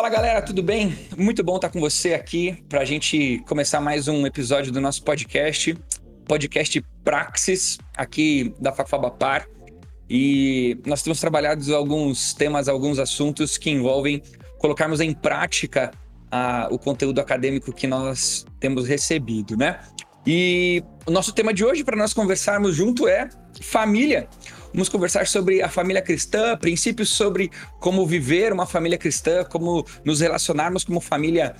Fala galera, tudo bem? Muito bom estar com você aqui para a gente começar mais um episódio do nosso podcast, podcast Praxis, aqui da Facfabapar. E nós temos trabalhado alguns temas, alguns assuntos que envolvem colocarmos em prática a, o conteúdo acadêmico que nós temos recebido, né? E o nosso tema de hoje para nós conversarmos junto é família. Vamos conversar sobre a família cristã, princípios sobre como viver uma família cristã, como nos relacionarmos como família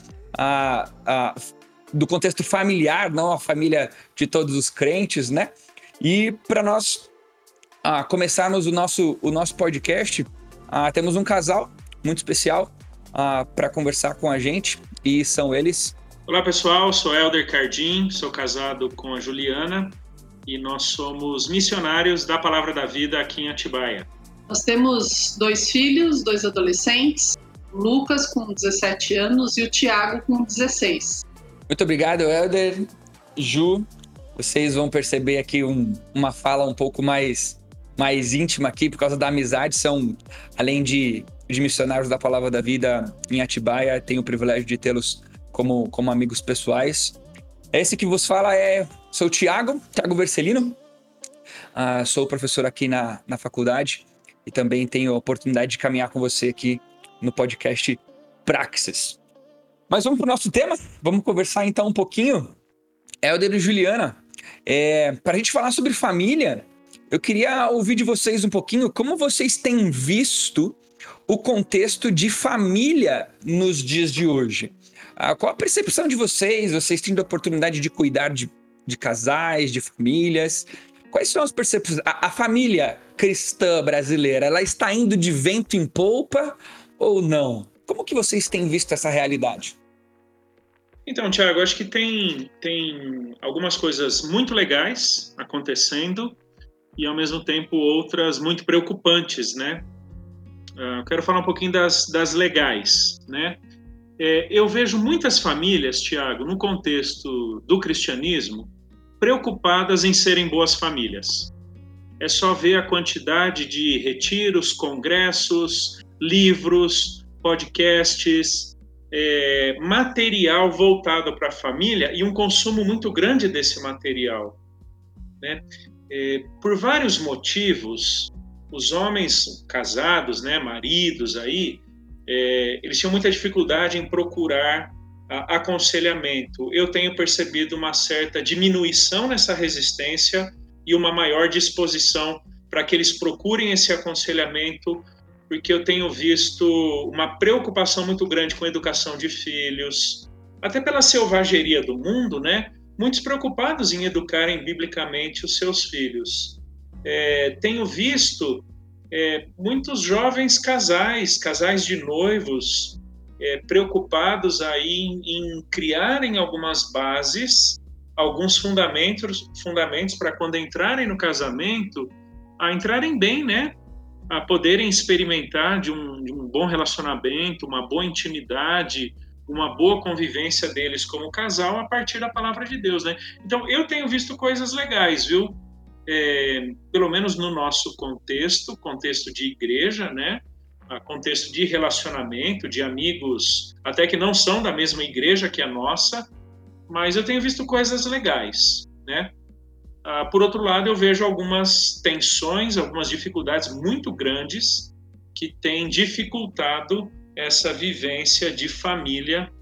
do contexto familiar, não a família de todos os crentes, né? E para nós começarmos o nosso, o nosso podcast, temos um casal muito especial para conversar com a gente e são eles. Olá pessoal, sou Elder Cardim, sou casado com a Juliana e nós somos missionários da Palavra da Vida aqui em Atibaia. Nós temos dois filhos, dois adolescentes, o Lucas com 17 anos e o Tiago com 16. Muito obrigado, Helder. Ju, vocês vão perceber aqui um, uma fala um pouco mais, mais íntima aqui por causa da amizade. São, além de, de missionários da Palavra da Vida em Atibaia, tenho o privilégio de tê-los como, como amigos pessoais. Esse que vos fala é Sou o Tiago, Tiago Vercelino. Uh, sou professor aqui na, na faculdade e também tenho a oportunidade de caminhar com você aqui no podcast Praxis. Mas vamos para o nosso tema? Vamos conversar então um pouquinho. Helder e Juliana, é, para a gente falar sobre família, eu queria ouvir de vocês um pouquinho como vocês têm visto o contexto de família nos dias de hoje. Ah, qual a percepção de vocês? Vocês têm a oportunidade de cuidar de de casais, de famílias. Quais são as percepções? A, a, família cristã brasileira, ela está indo de vento em polpa ou não? Como que vocês têm visto essa realidade? Então, Tiago, acho que tem, tem algumas coisas muito legais acontecendo e, ao mesmo tempo, outras muito preocupantes, né? Uh, quero falar um pouquinho das, das legais, né? É, eu vejo muitas famílias, Tiago, no contexto do cristianismo, preocupadas em serem boas famílias. É só ver a quantidade de retiros, congressos, livros, podcasts, é, material voltado para a família e um consumo muito grande desse material. Né? É, por vários motivos, os homens casados, né, maridos aí, é, eles tinham muita dificuldade em procurar aconselhamento, eu tenho percebido uma certa diminuição nessa resistência e uma maior disposição para que eles procurem esse aconselhamento, porque eu tenho visto uma preocupação muito grande com a educação de filhos, até pela selvageria do mundo, né? Muitos preocupados em educarem biblicamente os seus filhos. É, tenho visto é, muitos jovens casais, casais de noivos, é, preocupados aí em, em criarem algumas bases, alguns fundamentos, fundamentos para quando entrarem no casamento, a entrarem bem, né? A poderem experimentar de um, de um bom relacionamento, uma boa intimidade, uma boa convivência deles como casal a partir da palavra de Deus, né? Então eu tenho visto coisas legais, viu? É, pelo menos no nosso contexto, contexto de igreja, né? contexto de relacionamento, de amigos, até que não são da mesma igreja que a nossa, mas eu tenho visto coisas legais, né? Ah, por outro lado, eu vejo algumas tensões, algumas dificuldades muito grandes que têm dificultado essa vivência de família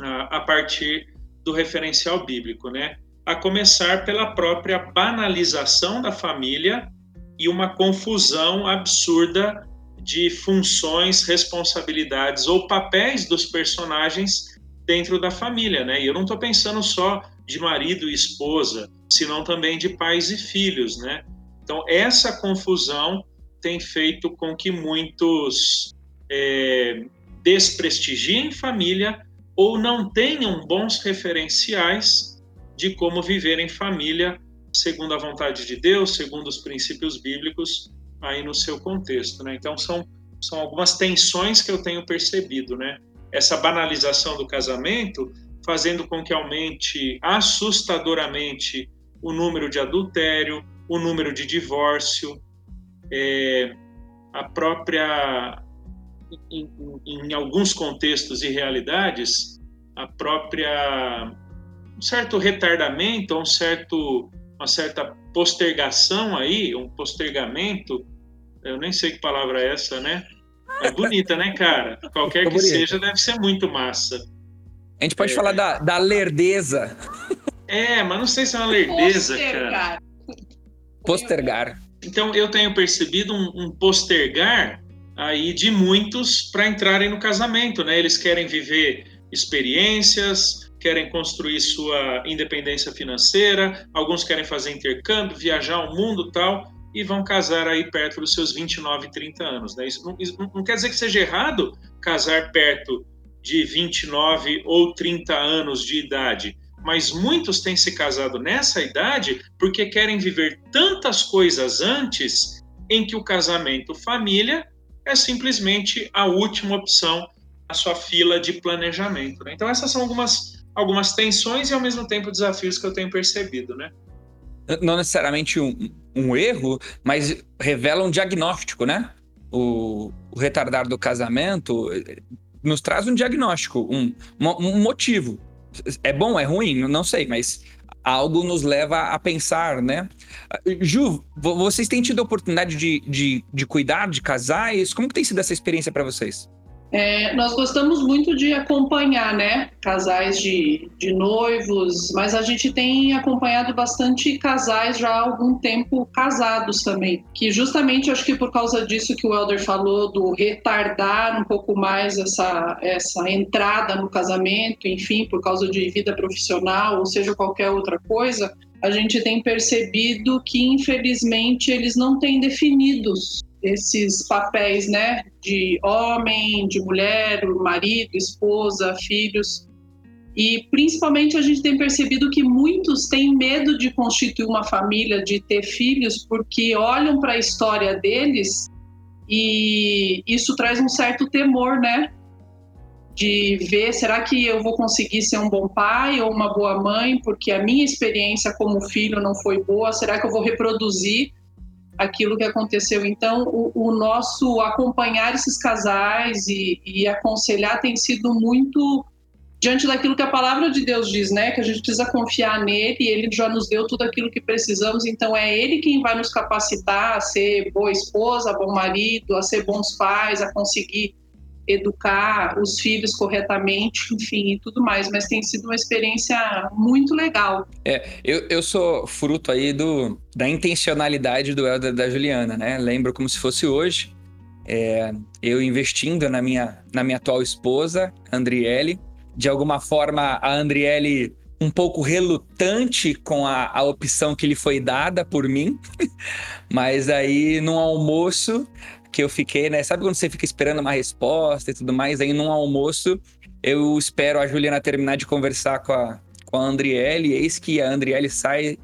ah, a partir do referencial bíblico, né? A começar pela própria banalização da família e uma confusão absurda de funções, responsabilidades ou papéis dos personagens dentro da família, né? E eu não estou pensando só de marido e esposa, senão também de pais e filhos, né? Então, essa confusão tem feito com que muitos é, desprestigiem família ou não tenham bons referenciais de como viver em família segundo a vontade de Deus, segundo os princípios bíblicos aí no seu contexto, né? Então são são algumas tensões que eu tenho percebido, né? Essa banalização do casamento fazendo com que aumente assustadoramente o número de adultério, o número de divórcio, é, a própria, em, em, alguns contextos e realidades, a própria um certo retardamento, um certo, uma certa postergação aí, um postergamento, eu nem sei que palavra é essa, né? É bonita, né, cara? Qualquer que seja, deve ser muito massa. A gente pode é. falar da, da lerdeza. É, mas não sei se é uma lerdeza, Postergar. cara. Postergar. Então, eu tenho percebido um, um postergar aí de muitos para entrarem no casamento, né? Eles querem viver experiências, querem construir sua independência financeira, alguns querem fazer intercâmbio, viajar o mundo tal, e vão casar aí perto dos seus 29, 30 anos. Né? Isso, não, isso não quer dizer que seja errado casar perto de 29 ou 30 anos de idade, mas muitos têm se casado nessa idade porque querem viver tantas coisas antes em que o casamento família é simplesmente a última opção na sua fila de planejamento. Né? Então essas são algumas, algumas tensões e ao mesmo tempo desafios que eu tenho percebido, né? Não necessariamente um, um erro, mas revela um diagnóstico, né? O, o retardar do casamento eh, nos traz um diagnóstico, um, um motivo é bom, é ruim? Não sei, mas algo nos leva a pensar, né? Ju, vocês têm tido a oportunidade de, de, de cuidar de casais? Como que tem sido essa experiência para vocês? É, nós gostamos muito de acompanhar, né, casais de, de noivos, mas a gente tem acompanhado bastante casais já há algum tempo casados também, que justamente acho que por causa disso que o Elder falou, do retardar um pouco mais essa, essa entrada no casamento, enfim, por causa de vida profissional, ou seja, qualquer outra coisa, a gente tem percebido que, infelizmente, eles não têm definidos esses papéis, né, de homem, de mulher, marido, esposa, filhos. E principalmente a gente tem percebido que muitos têm medo de constituir uma família, de ter filhos, porque olham para a história deles e isso traz um certo temor, né? De ver, será que eu vou conseguir ser um bom pai ou uma boa mãe, porque a minha experiência como filho não foi boa? Será que eu vou reproduzir aquilo que aconteceu. Então, o, o nosso acompanhar esses casais e, e, aconselhar tem sido muito diante daquilo que a palavra de Deus diz, né? Que a gente precisa confiar nele, e ele já nos deu tudo aquilo que precisamos, então é ele quem vai nos capacitar a ser boa esposa, bom marido, a ser bons pais, a conseguir educar os filhos corretamente, enfim, e tudo mais. Mas tem sido uma experiência muito legal. É, eu, eu sou fruto aí do, da intencionalidade do Helder da Juliana, né? Lembro como se fosse hoje. É, eu investindo na minha, na minha atual esposa, Andriele. De alguma forma, a Andriele um pouco relutante com a, a opção que lhe foi dada por mim, mas aí no almoço que eu fiquei, né? Sabe quando você fica esperando uma resposta e tudo mais? Aí num almoço eu espero a Juliana terminar de conversar com a, com a Andriele, eis que a Andriele sai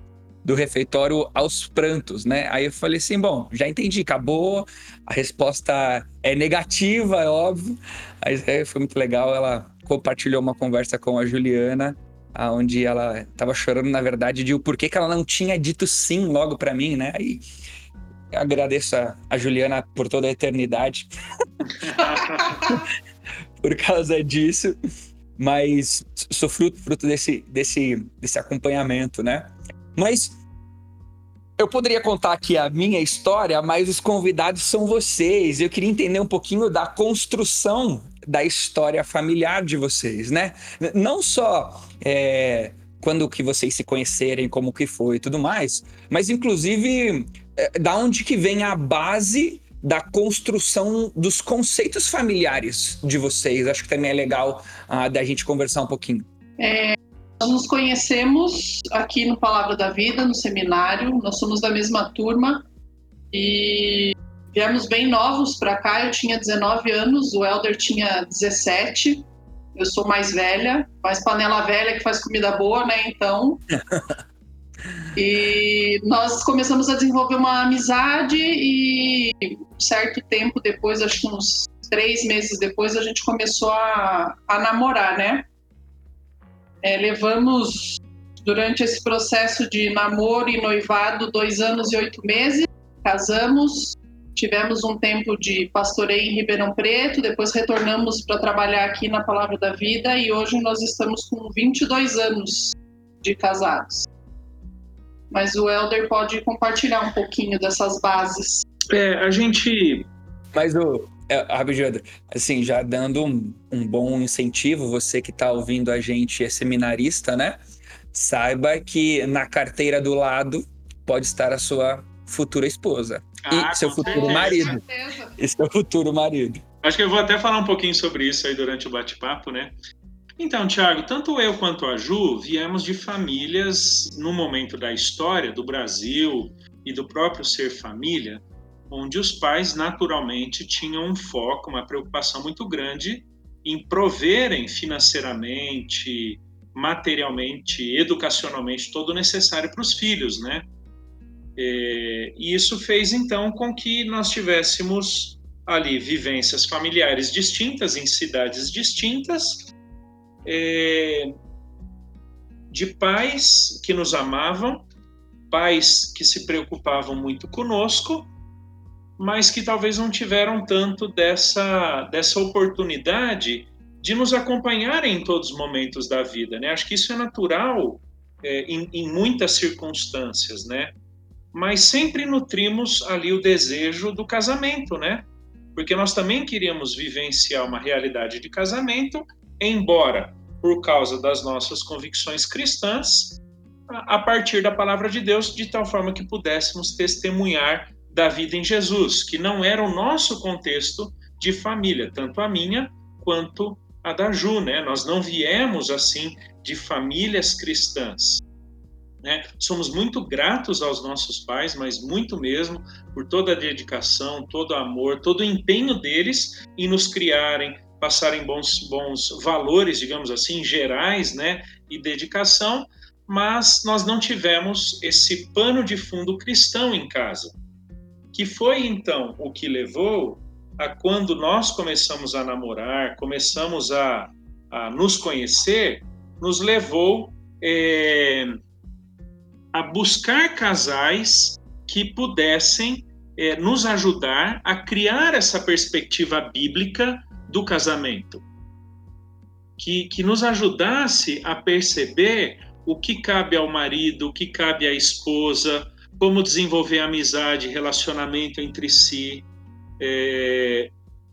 do refeitório aos prantos, né? Aí eu falei assim, bom, já entendi, acabou, a resposta é negativa, é óbvio. Aí é, foi muito legal, ela compartilhou uma conversa com a Juliana, onde ela estava chorando, na verdade, de o porquê que ela não tinha dito sim logo para mim, né? Aí agradeço a, a Juliana por toda a eternidade. por causa disso. Mas sou fruto, fruto desse, desse, desse acompanhamento, né? Mas eu poderia contar aqui a minha história, mas os convidados são vocês. Eu queria entender um pouquinho da construção da história familiar de vocês, né? Não só é, quando que vocês se conhecerem, como que foi e tudo mais, mas inclusive da onde que vem a base da construção dos conceitos familiares de vocês. Acho que também é legal uh, da gente conversar um pouquinho. É, nós nos conhecemos aqui no Palavra da Vida, no seminário. Nós somos da mesma turma e viemos bem novos para cá. Eu tinha 19 anos, o Elder tinha 17. Eu sou mais velha, mais panela velha que faz comida boa, né? Então. e nós começamos a desenvolver uma amizade e um certo tempo depois, acho que uns três meses depois, a gente começou a, a namorar, né? É, levamos durante esse processo de namoro e noivado dois anos e oito meses, casamos, Tivemos um tempo de pastoreio em Ribeirão Preto, depois retornamos para trabalhar aqui na Palavra da Vida e hoje nós estamos com 22 anos de casados. Mas o Elder pode compartilhar um pouquinho dessas bases. É, a gente. Mas o. É, rapidinho, assim, já dando um, um bom incentivo, você que está ouvindo a gente é seminarista, né? Saiba que na carteira do lado pode estar a sua futura esposa. Ah, e seu futuro certeza. marido. E seu futuro marido. Acho que eu vou até falar um pouquinho sobre isso aí durante o bate-papo, né? Então, Tiago, tanto eu quanto a Ju viemos de famílias, no momento da história do Brasil e do próprio ser família, onde os pais naturalmente tinham um foco, uma preocupação muito grande em proverem financeiramente, materialmente, educacionalmente todo o necessário para os filhos, né? É, e isso fez então com que nós tivéssemos ali vivências familiares distintas em cidades distintas, é, de pais que nos amavam, pais que se preocupavam muito conosco, mas que talvez não tiveram tanto dessa, dessa oportunidade de nos acompanharem em todos os momentos da vida, né? Acho que isso é natural é, em, em muitas circunstâncias, né? mas sempre nutrimos ali o desejo do casamento, né? Porque nós também queríamos vivenciar uma realidade de casamento, embora por causa das nossas convicções cristãs, a partir da palavra de Deus, de tal forma que pudéssemos testemunhar da vida em Jesus, que não era o nosso contexto de família, tanto a minha quanto a da Ju, né? Nós não viemos assim de famílias cristãs. Né? Somos muito gratos aos nossos pais, mas muito mesmo por toda a dedicação, todo o amor, todo o empenho deles em nos criarem, passarem bons, bons valores, digamos assim, gerais, né? E dedicação, mas nós não tivemos esse pano de fundo cristão em casa, que foi então o que levou a quando nós começamos a namorar, começamos a, a nos conhecer, nos levou é, a buscar casais que pudessem é, nos ajudar a criar essa perspectiva bíblica do casamento, que, que nos ajudasse a perceber o que cabe ao marido, o que cabe à esposa, como desenvolver amizade, relacionamento entre si. É,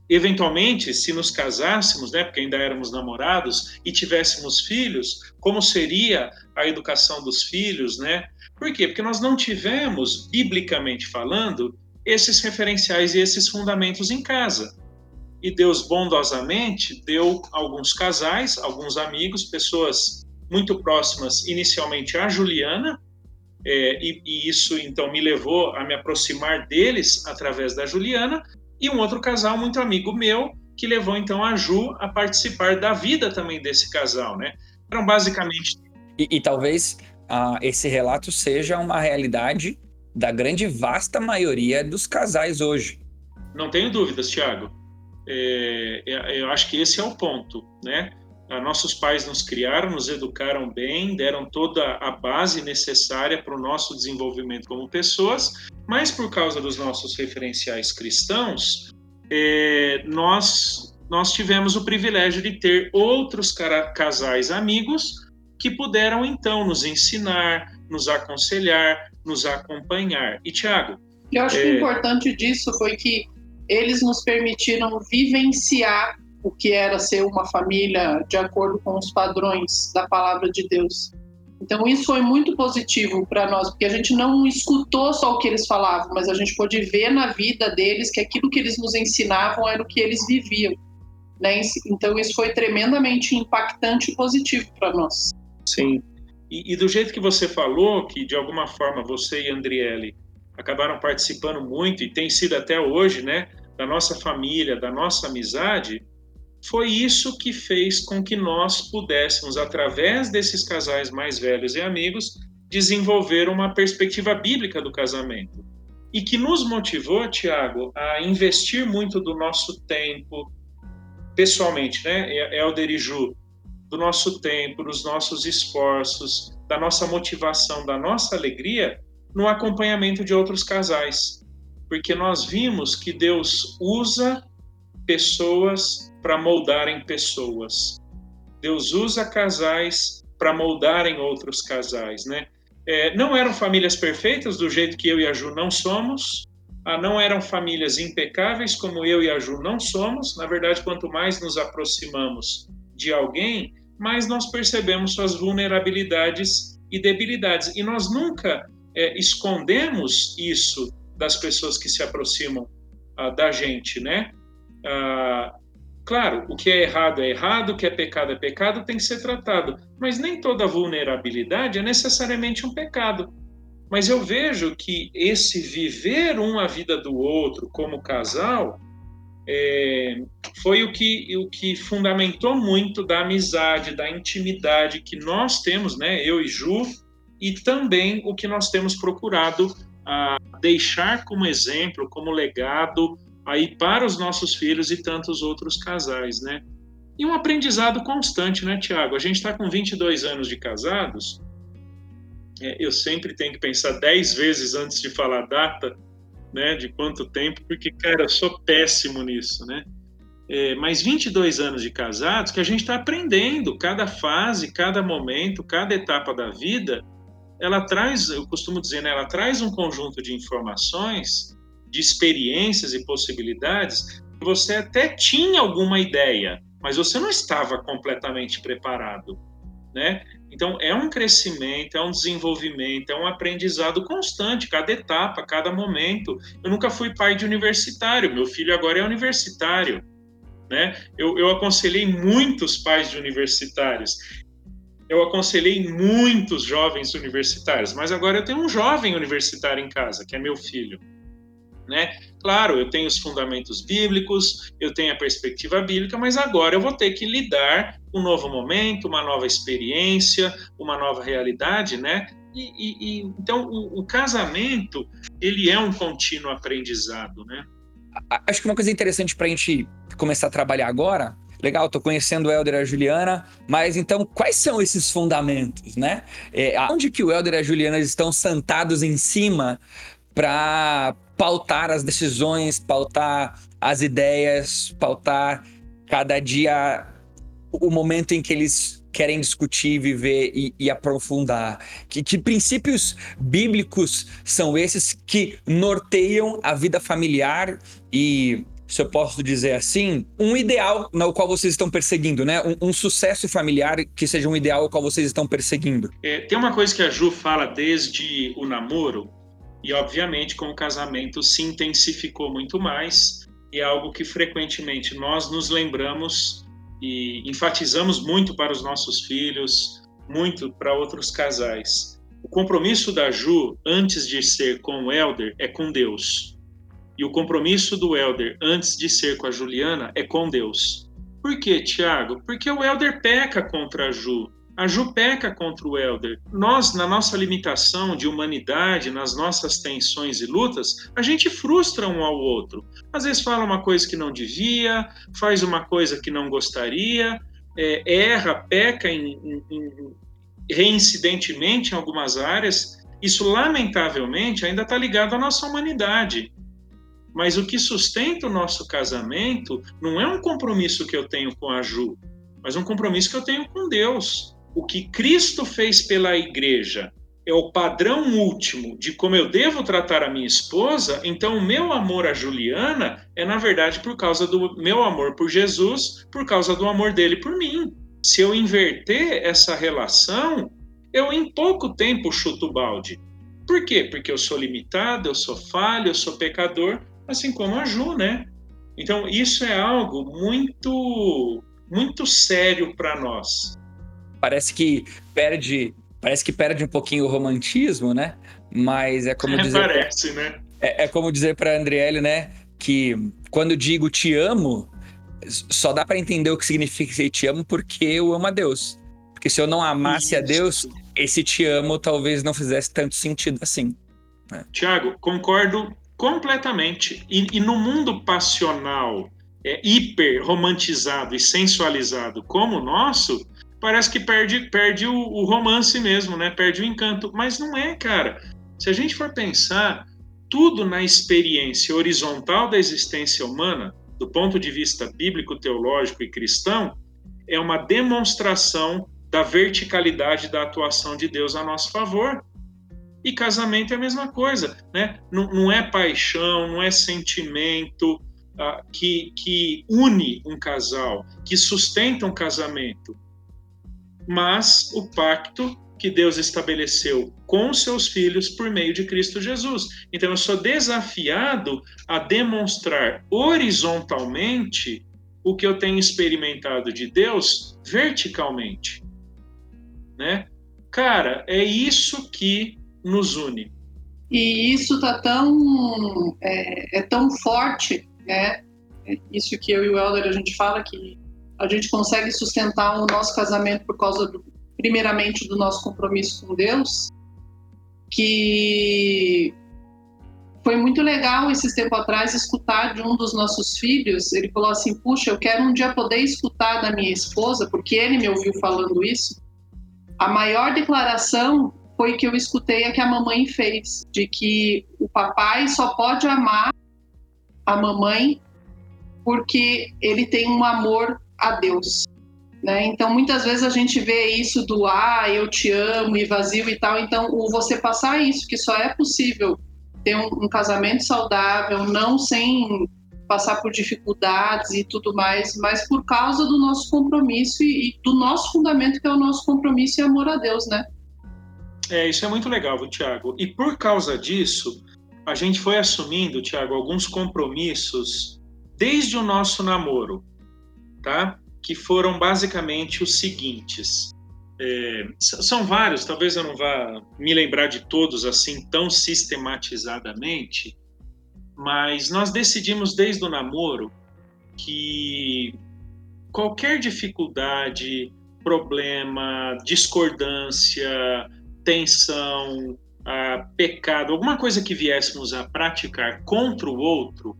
eventualmente, se nos casássemos, né, porque ainda éramos namorados, e tivéssemos filhos, como seria a educação dos filhos, né? Por quê? Porque nós não tivemos, biblicamente falando, esses referenciais e esses fundamentos em casa. E Deus bondosamente deu alguns casais, alguns amigos, pessoas muito próximas, inicialmente a Juliana, é, e, e, isso então me levou a me aproximar deles através da Juliana, e um outro casal muito amigo meu, que levou então a Ju a participar da vida também desse casal, né? Então, basicamente. E, e talvez uh, esse relato seja uma realidade da grande vasta maioria dos casais hoje. Não tenho dúvidas, Tiago. É, é, eu acho que esse é o ponto, né? Nossos pais nos criaram, nos educaram bem, deram toda a base necessária para o nosso desenvolvimento como pessoas, mas por causa dos nossos referenciais cristãos, é, nós, nós tivemos o privilégio de ter outros casais amigos que puderam então nos ensinar, nos aconselhar, nos acompanhar. E Tiago, eu acho é... que o importante disso foi que eles nos permitiram vivenciar o que era ser uma família de acordo com os padrões da palavra de Deus. Então isso foi muito positivo para nós, porque a gente não escutou só o que eles falavam, mas a gente pôde ver na vida deles que aquilo que eles nos ensinavam era o que eles viviam. Né? Então isso foi tremendamente impactante e positivo para nós. Sim. E, e, do jeito que você falou, que de alguma forma você e Andriele acabaram participando muito e tem sido até hoje, né, da nossa família, da nossa amizade, foi isso que fez com que nós pudéssemos, através desses casais mais velhos e amigos, desenvolver uma perspectiva bíblica do casamento. E que nos motivou, Tiago, a investir muito do nosso tempo, pessoalmente, né, Elder e Ju, do nosso tempo, dos nossos esforços, da nossa motivação, da nossa alegria no acompanhamento de outros casais. Porque nós vimos que Deus usa pessoas para moldarem pessoas. Deus usa casais para moldarem outros casais, né? É, não eram famílias perfeitas do jeito que eu e a Ju não somos, ah, não eram famílias impecáveis como eu e a Ju não somos. Na verdade, quanto mais nos aproximamos de alguém, mais nós percebemos suas vulnerabilidades e debilidades. E nós nunca é, escondemos isso das pessoas que se aproximam ah, da gente, né? Ah, claro, o que é errado é errado, o que é pecado é pecado, tem que ser tratado. Mas nem toda vulnerabilidade é necessariamente um pecado. Mas eu vejo que esse viver um a vida do outro como casal é, foi o que, o que fundamentou muito da amizade, da intimidade que nós temos, né, eu e Ju, e também o que nós temos procurado a deixar como exemplo, como legado aí para os nossos filhos e tantos outros casais, né? E um aprendizado constante, né, Tiago? A gente está com 22 anos de casados, é, eu sempre tenho que pensar 10 vezes antes de falar data, né, de quanto tempo, porque, cara, eu sou péssimo nisso, né? É, mas 22 anos de casados que a gente está aprendendo, cada fase, cada momento, cada etapa da vida, ela traz, eu costumo dizer, né, ela traz um conjunto de informações, de experiências e possibilidades que você até tinha alguma ideia, mas você não estava completamente preparado, né? Então, é um crescimento, é um desenvolvimento, é um aprendizado constante, cada etapa, cada momento. Eu nunca fui pai de universitário, meu filho agora é universitário. Né? Eu, eu aconselhei muitos pais de universitários, eu aconselhei muitos jovens universitários, mas agora eu tenho um jovem universitário em casa, que é meu filho. Né? Claro, eu tenho os fundamentos bíblicos, eu tenho a perspectiva bíblica, mas agora eu vou ter que lidar com um novo momento, uma nova experiência, uma nova realidade, né? E, e, e então o, o, casamento ele é um contínuo aprendizado, né? Acho que uma coisa interessante para a gente começar a trabalhar agora legal, estou conhecendo o Helder e a Juliana, mas então quais são esses fundamentos, né? É, onde que o Helder e a Juliana estão sentados em cima para pautar as decisões, pautar as ideias, pautar cada dia o momento em que eles querem discutir, viver e, e aprofundar. Que, que, princípios bíblicos são esses que norteiam a vida familiar e, se eu posso dizer assim, um ideal no qual vocês estão perseguindo, né? Um, um sucesso familiar que seja um ideal ao qual vocês estão perseguindo. É, tem uma coisa que a Ju fala desde o namoro, e, obviamente, com o casamento se intensificou muito mais, e é algo que frequentemente nós nos lembramos e enfatizamos muito para os nossos filhos, muito para outros casais. O compromisso da Ju, antes de ser com o Elder, é com Deus. E o compromisso do Elder, antes de ser com a Juliana, é com Deus. Por quê, Tiago? Porque o Elder peca contra a Ju. A Ju peca contra o Elder. Nós, na nossa limitação de humanidade, nas nossas tensões e lutas, a gente frustra um ao outro. Às vezes fala uma coisa que não devia, faz uma coisa que não gostaria, é, erra, peca em, em, em, reincidentemente em algumas áreas. Isso, lamentavelmente, ainda está ligado à nossa humanidade. Mas o que sustenta o nosso casamento não é um compromisso que eu tenho com a Ju, mas um compromisso que eu tenho com Deus o que Cristo fez pela igreja é o padrão último de como eu devo tratar a minha esposa, então o meu amor a Juliana é, na verdade, por causa do meu amor por Jesus, por causa do amor dele por mim. Se eu inverter essa relação, eu em pouco tempo chuto o balde. Por quê? Porque eu sou limitado, eu sou falho, eu sou pecador, assim como a Ju, né? Então, isso é algo muito muito sério para nós. Parece que perde, parece que perde um pouquinho o romantismo, né? Mas é como dizer Parece, né? É, é como dizer para Andriele, né, que quando digo te amo, só dá para entender o que significa te amo porque eu amo a Deus. Porque se eu não amasse Isso. a Deus, esse te amo talvez não fizesse tanto sentido assim. Né? Tiago, concordo completamente. E, e, no mundo passional, é, hiper romantizado e sensualizado como o nosso, parece que perde, perde o, o romance mesmo, né? Perde o encanto. Mas não é, cara. Se a gente for pensar, tudo na experiência horizontal da existência humana, do ponto de vista bíblico, teológico e cristão, é uma demonstração da verticalidade da atuação de Deus a nosso favor. E casamento é a mesma coisa, né? Não, não é paixão, não é sentimento uh, que, que une um casal, que sustenta um casamento, mas o pacto que Deus estabeleceu com seus filhos por meio de Cristo Jesus. Então eu sou desafiado a demonstrar horizontalmente o que eu tenho experimentado de Deus verticalmente, né? Cara, é isso que nos une. E isso tá tão é, é tão forte, né? É isso que eu e o Helder a gente fala que a gente consegue sustentar o nosso casamento por causa do, primeiramente do nosso compromisso com Deus, que foi muito legal esses tempo atrás escutar de um dos nossos filhos. Ele falou assim: Puxa, eu quero um dia poder escutar da minha esposa, porque ele me ouviu falando isso. A maior declaração foi que eu escutei a que a mamãe fez, de que o papai só pode amar a mamãe porque ele tem um amor a Deus. Né? Então, muitas vezes a gente vê isso do ah, eu te amo e vazio e tal. Então, o você passar isso, que só é possível ter um, um casamento saudável, não sem passar por dificuldades e tudo mais, mas por causa do nosso compromisso e, e do nosso fundamento, que é o nosso compromisso e amor a Deus, né? É, isso é muito legal, Tiago. E por causa disso, a gente foi assumindo, Tiago, alguns compromissos desde o nosso namoro, tá? que foram basicamente os seguintes. É, são vários, talvez eu não vá me lembrar de todos assim tão sistematizadamente, mas nós decidimos desde o namoro que qualquer dificuldade, problema, discordância, tensão, pecado, alguma coisa que viéssemos a praticar contra o outro,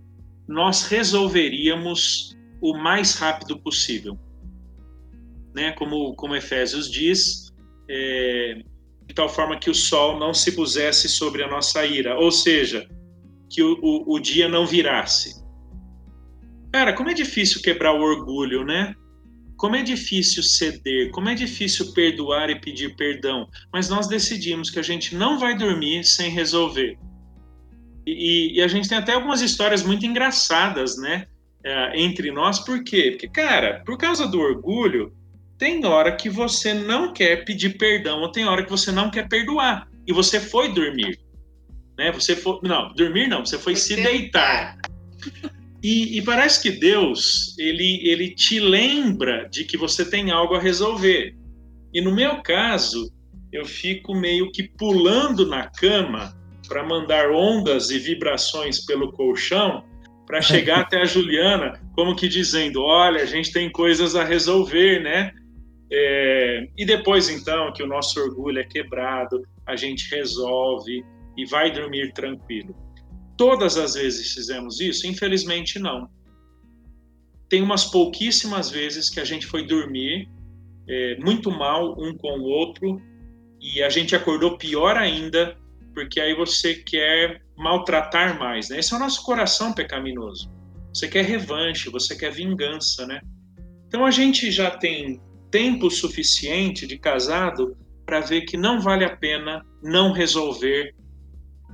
nós resolveríamos o mais rápido possível. Né? Como, como Efésios diz, é, de tal forma que o sol não se pusesse sobre a nossa ira, ou seja, que o, o, o dia não virasse. Cara, como é difícil quebrar o orgulho, né? Como é difícil ceder, como é difícil perdoar e pedir perdão, mas nós decidimos que a gente não vai dormir sem resolver. E, e, a gente tem até algumas histórias muito engraçadas, né? é, entre nós, por quê? Porque, cara, por causa do orgulho, tem hora que você não quer pedir perdão, ou tem hora que você não quer perdoar, e você foi dormir. Né? Você foi. Não, dormir não, você foi, se deitar. E, e, parece que Deus, ele, ele te lembra de que você tem algo a resolver. E no meu caso, eu fico meio que pulando na cama para mandar ondas e vibrações pelo colchão para chegar até a Juliana, como que dizendo: olha, a gente tem coisas a resolver, né? É, e depois, então, que o nosso orgulho é quebrado, a gente resolve e vai dormir tranquilo. Todas as vezes fizemos isso? Infelizmente, não. Tem umas pouquíssimas vezes que a gente foi dormir é, muito mal um com o outro e a gente acordou pior ainda, porque aí você quer maltratar mais, né? Esse é o nosso coração pecaminoso. Você quer revanche, você quer vingança, né? Então a gente já tem tempo suficiente de casado para ver que não vale a pena não resolver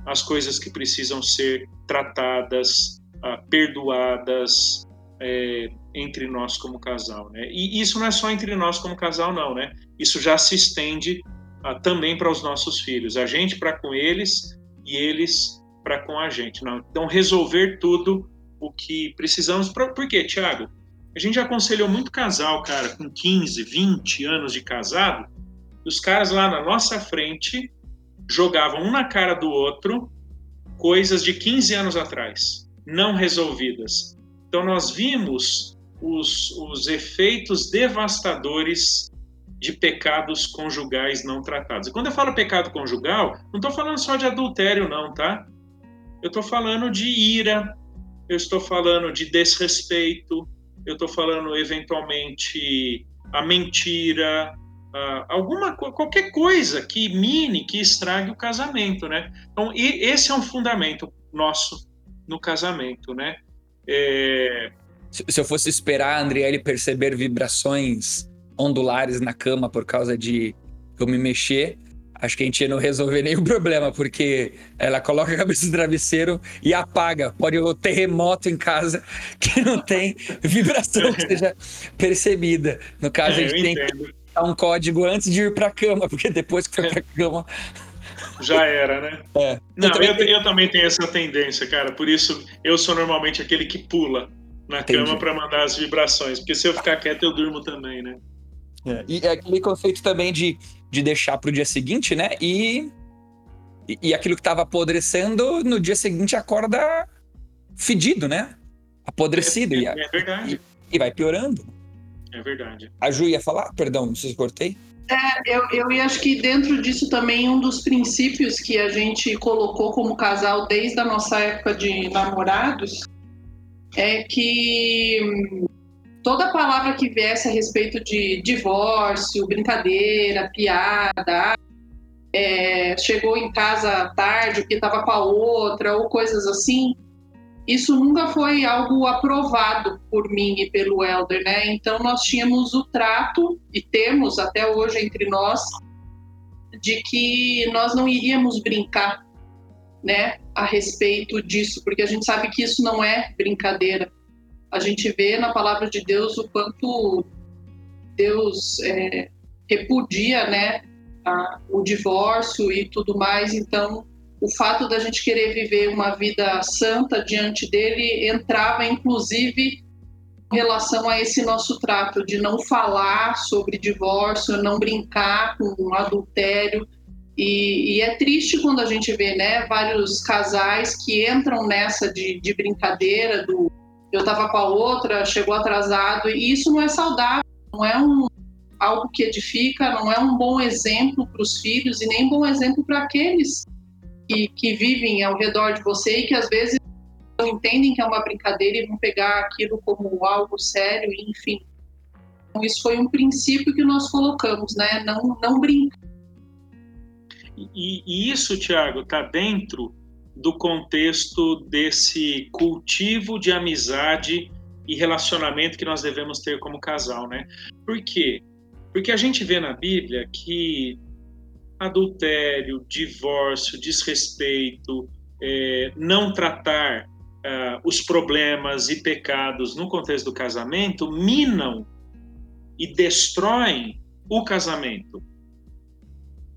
as coisas que precisam ser tratadas, ah, perdoadas é, entre nós como casal, né? E isso não é só entre nós como casal, não, né? Isso já se estende uh, também para os nossos filhos, a gente para com eles e eles para com a gente. Não? Então, resolver tudo o que precisamos. Pra, por quê, Tiago? A gente já aconselhou muito casal, cara, com 15, 20 anos de casado, os caras lá na nossa frente jogavam um na cara do outro coisas de 15 anos atrás, não resolvidas. Então, nós vimos os, os efeitos devastadores de pecados conjugais não tratados. E quando eu falo pecado conjugal, não estou falando só de adultério, não, tá? Eu estou falando de ira, eu estou falando de desrespeito, eu estou falando eventualmente a mentira, alguma qualquer coisa que mine, que estrague o casamento, né? Então esse é um fundamento nosso no casamento, né? É... Se eu fosse esperar a Andriele perceber vibrações ondulares na cama por causa de eu me mexer, acho que a gente não resolver nenhum problema, porque ela coloca a cabeça no travesseiro e apaga. Pode o terremoto em casa que não tem vibração que seja percebida. No caso, é, a gente tem entendo. Um código antes de ir para a cama, porque depois que for para a cama. Já era, né? É. Não, eu, eu, eu, também tenho essa tendência, cara. Por isso, eu sou normalmente aquele que pula na Entendi. cama para mandar as vibrações. Porque se eu ficar quieto, eu durmo também, né? É. E é aquele conceito também de, de deixar para o dia seguinte, né? E, e, e aquilo que estava apodrecendo, no dia seguinte acorda fedido, né? Apodrecido. É, é, é verdade. E, e, vai piorando. É verdade. A Ju ia falar? Perdão, não sei se cortei. É, eu, eu acho que dentro disso também um dos princípios que a gente colocou como casal desde a nossa época de namorados é que toda palavra que viesse a respeito de divórcio, brincadeira, piada, é, chegou em casa tarde porque estava com a outra, ou coisas assim, isso nunca foi algo aprovado por mim e pelo Elder, né? Então nós tínhamos o trato, e temos até hoje entre nós, de que nós não iríamos brincar, né, a respeito disso, porque a gente sabe que isso não é brincadeira a gente vê na palavra de Deus o quanto Deus é, repudia, né, a, o divórcio e tudo mais. Então, o fato da gente querer viver uma vida santa diante dele entrava, inclusive, em relação a esse nosso trato de não falar sobre divórcio, não brincar com adultério. E, e, é triste quando a gente vê né, vários casais que entram nessa de, de brincadeira do eu estava com a outra, chegou atrasado, e isso não é saudável, não é um, algo que edifica, não é um bom exemplo para os filhos e nem bom exemplo para aqueles que, que vivem ao redor de você e que às vezes não entendem que é uma brincadeira e vão pegar aquilo como algo sério, enfim. Então, isso foi um princípio que nós colocamos, né? Não, não brincar. E, e isso, Tiago, está dentro do contexto desse cultivo de amizade e relacionamento que nós devemos ter como casal, né? Por quê? Porque a gente vê na Bíblia que adultério, divórcio, desrespeito, é, não tratar uh, os problemas e pecados no contexto do casamento minam e destroem o casamento.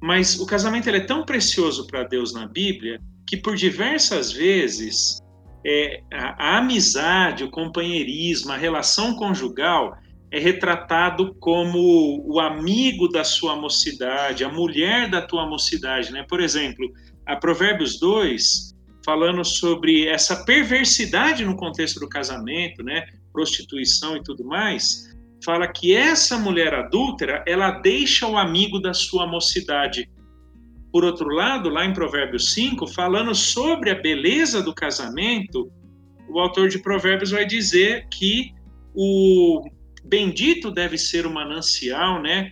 Mas o casamento é tão precioso para Deus na Bíblia que por diversas vezes é, a, a amizade, o companheirismo, a relação conjugal é retratado como o amigo da sua mocidade, a mulher da tua mocidade, né? Por exemplo, a Provérbios 2, falando sobre essa perversidade no contexto do casamento, né? Prostituição e tudo mais, fala que essa mulher adúltera, ela deixa o amigo da sua mocidade. Por outro lado, lá em Provérbios 5, falando sobre a beleza do casamento, o autor de Provérbios vai dizer que o bendito deve ser o manancial, né?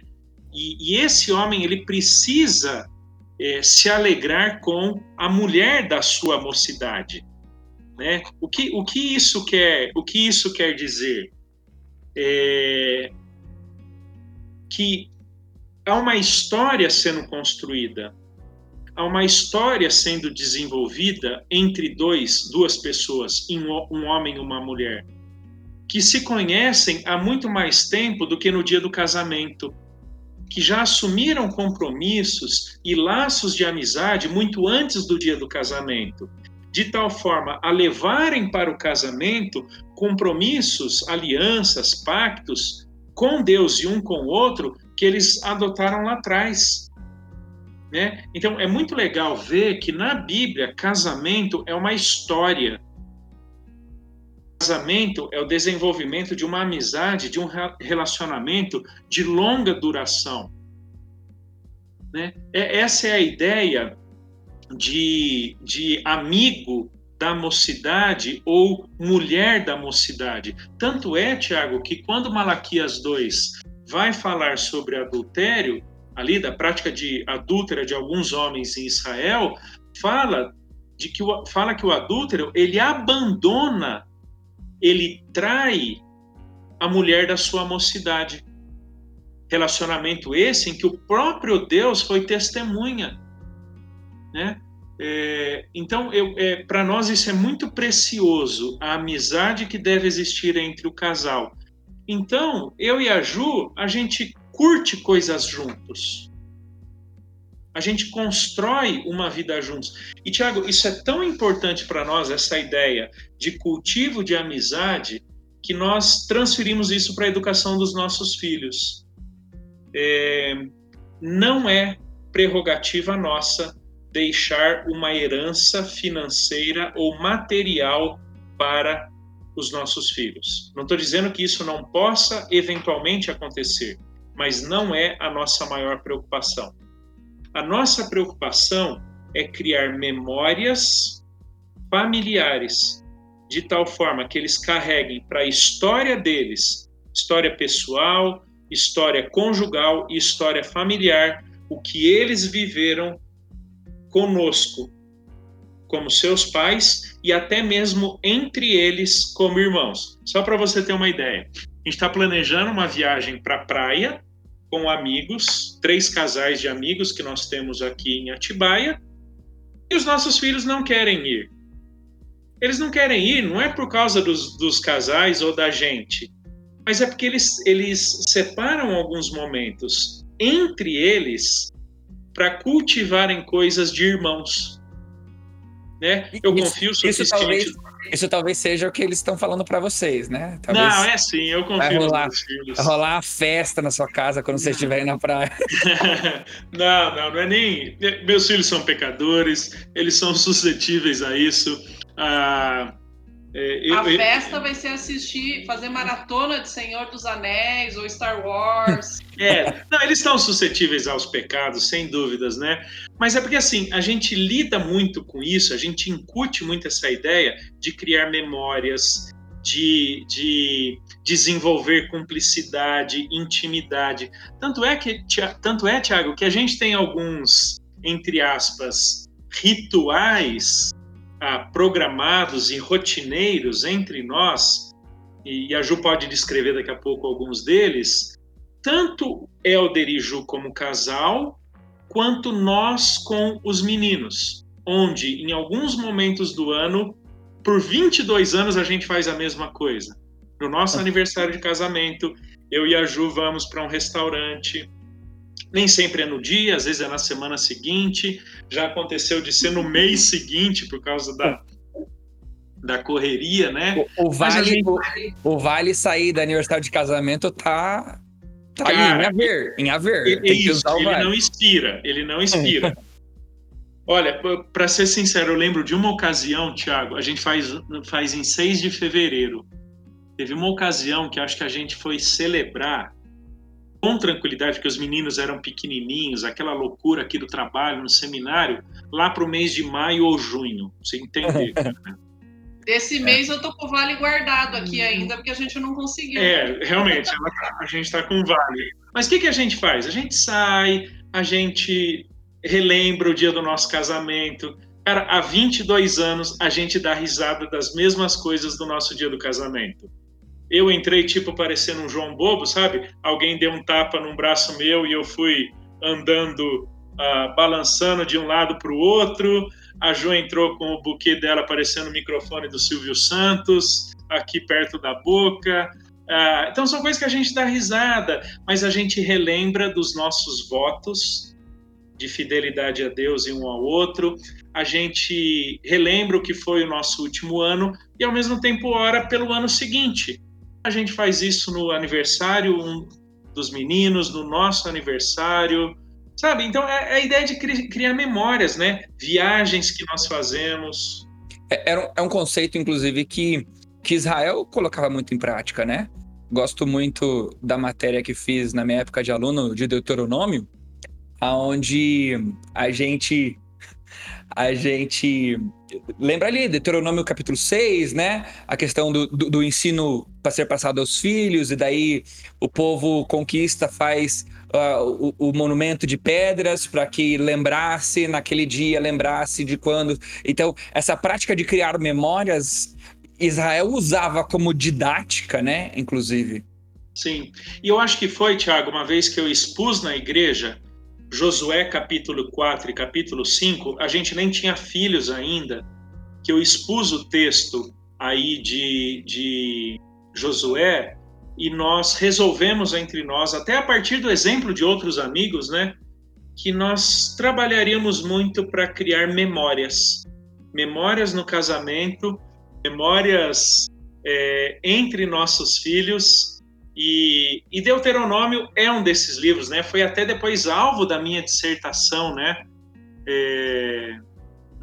E, e esse homem ele precisa é, se alegrar com a mulher da sua mocidade, né? O que, o que isso quer o que isso quer dizer? É, que há uma história sendo construída há uma história sendo desenvolvida entre dois, duas pessoas, um homem e uma mulher, que se conhecem há muito mais tempo do que no dia do casamento. que já assumiram compromissos e laços de amizade muito antes do dia do casamento, de tal forma a levarem para o casamento compromissos, alianças, pactos com Deus e um com o outro que eles adotaram lá atrás. Né? Então é muito legal ver que na Bíblia casamento é uma história. Casamento é o desenvolvimento de uma amizade, de um relacionamento de longa duração. Né? É, essa é a ideia de, de amigo da mocidade ou mulher da mocidade. Tanto é, Tiago, que quando Malaquias 2 vai falar sobre adultério, ali da prática de adúltera de alguns homens em Israel, fala de que o, fala que o adúltero ele abandona, ele trai a mulher da sua mocidade. Relacionamento esse em que o próprio Deus foi testemunha, né? É, então, é, para nós isso é muito precioso, a amizade que deve existir entre o casal. Então, eu e a Ju, a gente curte coisas juntos. A gente constrói uma vida juntos. E, Tiago, isso é tão importante para nós, essa ideia de cultivo de amizade, que nós transferimos isso para a educação dos nossos filhos. É, não é prerrogativa nossa deixar uma herança financeira ou material para os nossos filhos. Não estou dizendo que isso não possa eventualmente acontecer, mas não é a nossa maior preocupação. A nossa preocupação é criar memórias familiares de tal forma que eles carreguem para a história deles, história pessoal, história conjugal e história familiar, o que eles viveram conosco, como seus pais e até mesmo entre eles como irmãos. Só para você ter uma ideia, a gente está planejando uma viagem para a praia com amigos, três casais de amigos que nós temos aqui em Atibaia, e os nossos filhos não querem ir. Eles não querem ir, não é por causa dos, dos casais ou da gente, mas é porque eles, eles separam alguns momentos entre eles para cultivarem coisas de irmãos. Né? Eu isso, confio isso talvez, isso talvez seja o que eles estão falando para vocês, né? Talvez não, é sim, eu confio vai rolar, Vai rolar a festa na sua casa quando vocês estiverem na praia. não, não, não é nem. Meus filhos são pecadores, eles são suscetíveis a isso. Ah, é, eu, a festa eu... vai ser assistir, fazer maratona de Senhor dos Anéis ou Star Wars. É, não, eles estão suscetíveis aos pecados, sem dúvidas, né? Mas é porque assim, a gente lida muito com isso, a gente incute muito essa ideia de criar memórias, de, de desenvolver cumplicidade, intimidade. Tanto é que, tanto é, Tiago, que a gente tem alguns, entre aspas, rituais ah, programados e rotineiros entre nós, e a Ju pode descrever daqui a pouco alguns deles, tanto Elder e Ju como casal, quanto nós com os meninos, onde em alguns momentos do ano, por 22 anos, a gente faz a mesma coisa. No nosso aniversário de casamento, eu e a Ju vamos para um restaurante, nem sempre é no dia, às vezes é na semana seguinte. Já aconteceu de ser no mês seguinte por causa da, da correria, né? O, o vale, gente... o, o, vale sair da aniversário de casamento tá, tá Cara, ali, em haver, em haver. É isso, ele vale. não inspira, ele não inspira. Olha, para ser sincero, eu lembro de uma ocasião, Thiago, a gente faz, faz em 6 de fevereiro. Teve uma ocasião que acho que a gente foi celebrar com tranquilidade, porque os meninos eram pequenininhos, aquela loucura aqui do trabalho no seminário, lá para o mês de maio ou junho, você entender. Esse mês eu tô com o vale guardado aqui ainda, porque a gente não conseguiu. É, realmente, tá, a gente está com o vale. Mas o que, que a gente faz? A gente sai, a gente relembra o dia do nosso casamento. Cara, há 22 anos a gente dá risada das mesmas coisas do nosso dia do casamento eu entrei tipo parecendo um João Bobo, sabe? Alguém deu um tapa num braço meu e eu fui andando, uh, balançando de um lado para o outro. A Jo entrou com o buquê dela parecendo o microfone do Silvio Santos, aqui perto da boca. Ah, então são coisas que a gente dá risada, mas a gente relembra dos nossos votos de fidelidade a Deus e um ao outro. A gente relembra o que foi o nosso último ano e ao mesmo tempo ora pelo ano seguinte. A gente faz isso no aniversário dos meninos, no nosso aniversário, sabe? Então é, é a ideia de criar memórias, né? Viagens que nós fazemos. É, é, um, é um conceito, inclusive, que que Israel colocava muito em prática, né? Gosto muito da matéria que fiz na minha época de aluno de Deuteronômio, aonde a gente a gente lembra ali Deuteronômio capítulo 6, né? A questão do, do, do ensino para ser passado aos filhos, e daí o povo conquista, faz uh, o, o, monumento de pedras para que lembrasse naquele dia, lembrasse de quando. Então, essa prática de criar memórias Israel usava como didática, né? Inclusive. Sim. E eu acho que foi, Tiago, uma vez que eu expus na igreja, Josué capítulo 4 e capítulo 5, a gente nem tinha filhos ainda, que eu expus o texto aí de, de Josué e nós resolvemos entre nós, até a partir do exemplo de outros amigos, né, que nós trabalharíamos muito para criar memórias. Memórias no casamento memórias é, entre nossos filhos. E, e, Deuteronômio é um desses livros, né? Foi até depois alvo da minha dissertação, né? É,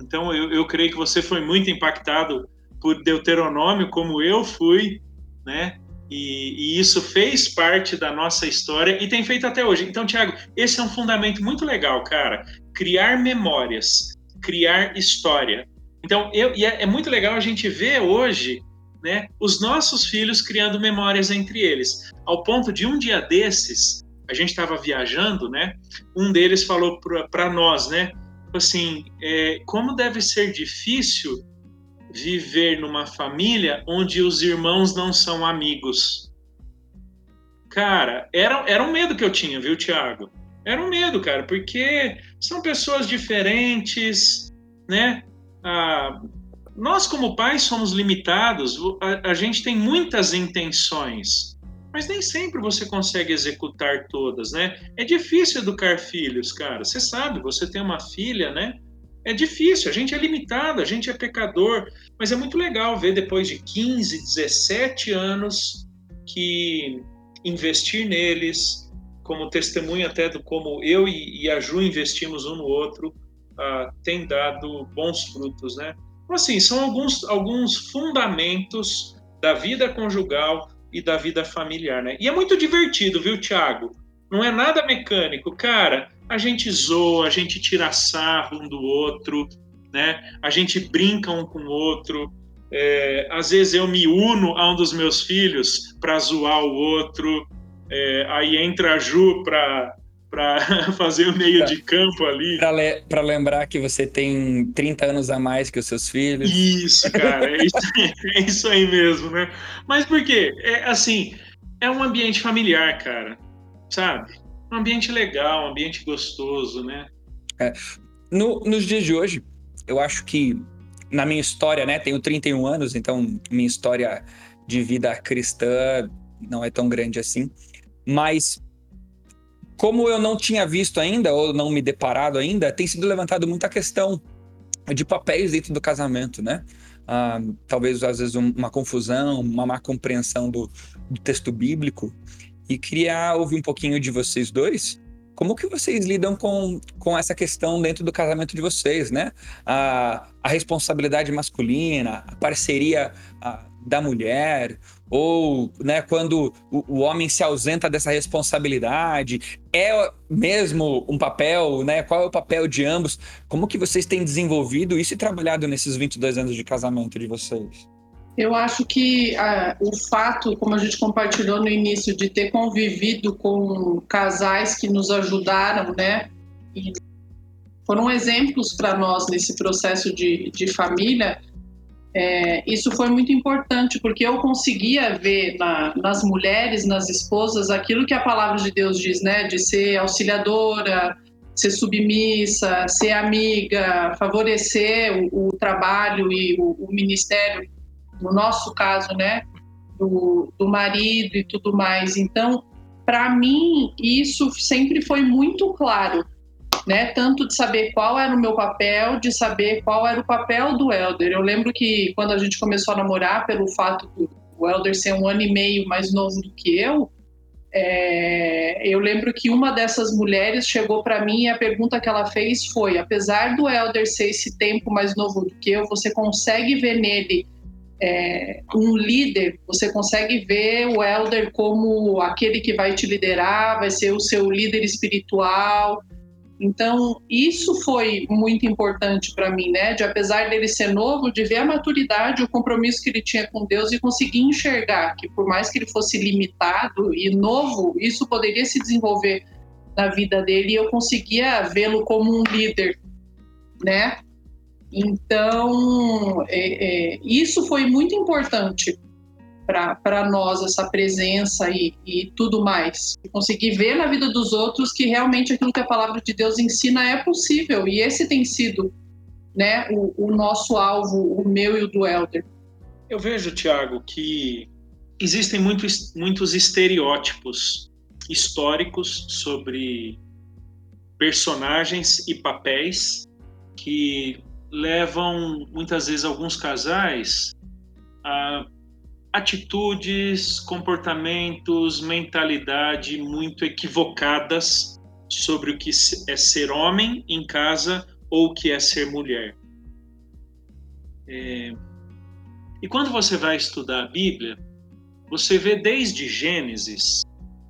então eu, eu creio que você foi muito impactado por Deuteronômio, como eu fui, né? E, e, isso fez parte da nossa história e tem feito até hoje. Então, Tiago, esse é um fundamento muito legal, cara. Criar memórias, criar história. Então, eu, e é, é muito legal a gente ver hoje né, os nossos filhos criando memórias entre eles, ao ponto de um dia desses, a gente estava viajando, né? Um deles falou para nós, né? Assim, é, como deve ser difícil viver numa família onde os irmãos não são amigos. Cara, era, era um medo que eu tinha, viu, Tiago? Era um medo, cara, porque são pessoas diferentes, né? ah, nós, como pais, somos limitados, a, a gente tem muitas intenções, mas nem sempre você consegue executar todas, né? É difícil educar filhos, cara. Você sabe, você tem uma filha, né? É difícil, a gente é limitado, a gente é pecador, mas é muito legal ver depois de 15, 17 anos que investir neles, como testemunho até do como eu e a Ju investimos um no outro, uh, tem dado bons frutos, né? Então, assim, são alguns, alguns fundamentos da vida conjugal e da vida familiar, né? E é muito divertido, viu, Tiago? Não é nada mecânico. Cara, a gente zoa, a gente tira sarro um do outro, né? A gente brinca um com o outro. É, às vezes eu me uno a um dos meus filhos para zoar o outro. É, aí entra a Ju para para fazer o meio de campo ali. Para le lembrar que você tem 30 anos a mais que os seus filhos. Isso, cara, é isso, é isso aí mesmo, né? Mas por quê? É, assim, é um ambiente familiar, cara, sabe? Um ambiente legal, um ambiente gostoso, né? É. No, nos dias de hoje, eu acho que na minha história, né, tenho 31 anos, então minha história de vida cristã não é tão grande assim, mas como eu não tinha visto ainda, ou não me deparado ainda, tem sido levantado muita questão de papéis dentro do casamento, né? Ah, talvez às vezes uma confusão, uma má compreensão do, do, texto bíblico. E queria ouvir um pouquinho de vocês dois. Como que vocês lidam com, com essa questão dentro do casamento de vocês, né? A, a responsabilidade masculina, a parceria a, da mulher, ou né, quando o, o, homem se ausenta dessa responsabilidade, é mesmo um papel, né? Qual é o papel de ambos? Como que vocês têm desenvolvido isso e trabalhado nesses 22 anos de casamento de vocês? Eu acho que ah, o fato, como a gente compartilhou no início, de ter convivido com casais que nos ajudaram, né? E foram exemplos para nós nesse processo de, de família, é, isso foi muito importante, porque eu conseguia ver na, nas mulheres, nas esposas, aquilo que a palavra de Deus diz, né? De ser auxiliadora, ser submissa, ser amiga, favorecer o, o trabalho e o, o, ministério, no nosso caso, né? do, do marido e tudo mais. Então, para mim, isso sempre foi muito claro, né? Tanto de saber qual era o meu papel, de saber qual era o papel do Elder. Eu lembro que quando a gente começou a namorar, pelo fato do Elder ser um ano e meio mais novo do que eu, é, eu lembro que uma dessas mulheres chegou para mim e a pergunta que ela fez foi: apesar do Elder ser esse tempo mais novo do que eu, você consegue ver nele é, um líder? Você consegue ver o Elder como aquele que vai te liderar, vai ser o seu líder espiritual? Então, isso foi muito importante para mim, né? De apesar dele ser novo, de ver a maturidade, o compromisso que ele tinha com Deus e conseguir enxergar que por mais que ele fosse limitado e novo, isso poderia se desenvolver na vida dele e eu conseguia vê-lo como um líder, né? Então, é, é, isso foi muito importante para nós essa presença e, e tudo mais. Conseguir ver na vida dos outros que realmente aquilo que a palavra de Deus ensina é possível. E esse tem sido né, o, o nosso alvo, o meu e o do Elder. Eu vejo, Tiago, que existem muitos, muitos estereótipos históricos sobre personagens e papéis que levam muitas vezes alguns casais a atitudes, comportamentos, mentalidade muito equivocadas sobre o que é ser homem em casa ou o que é ser mulher. É... E quando você vai estudar a Bíblia, você vê desde Gênesis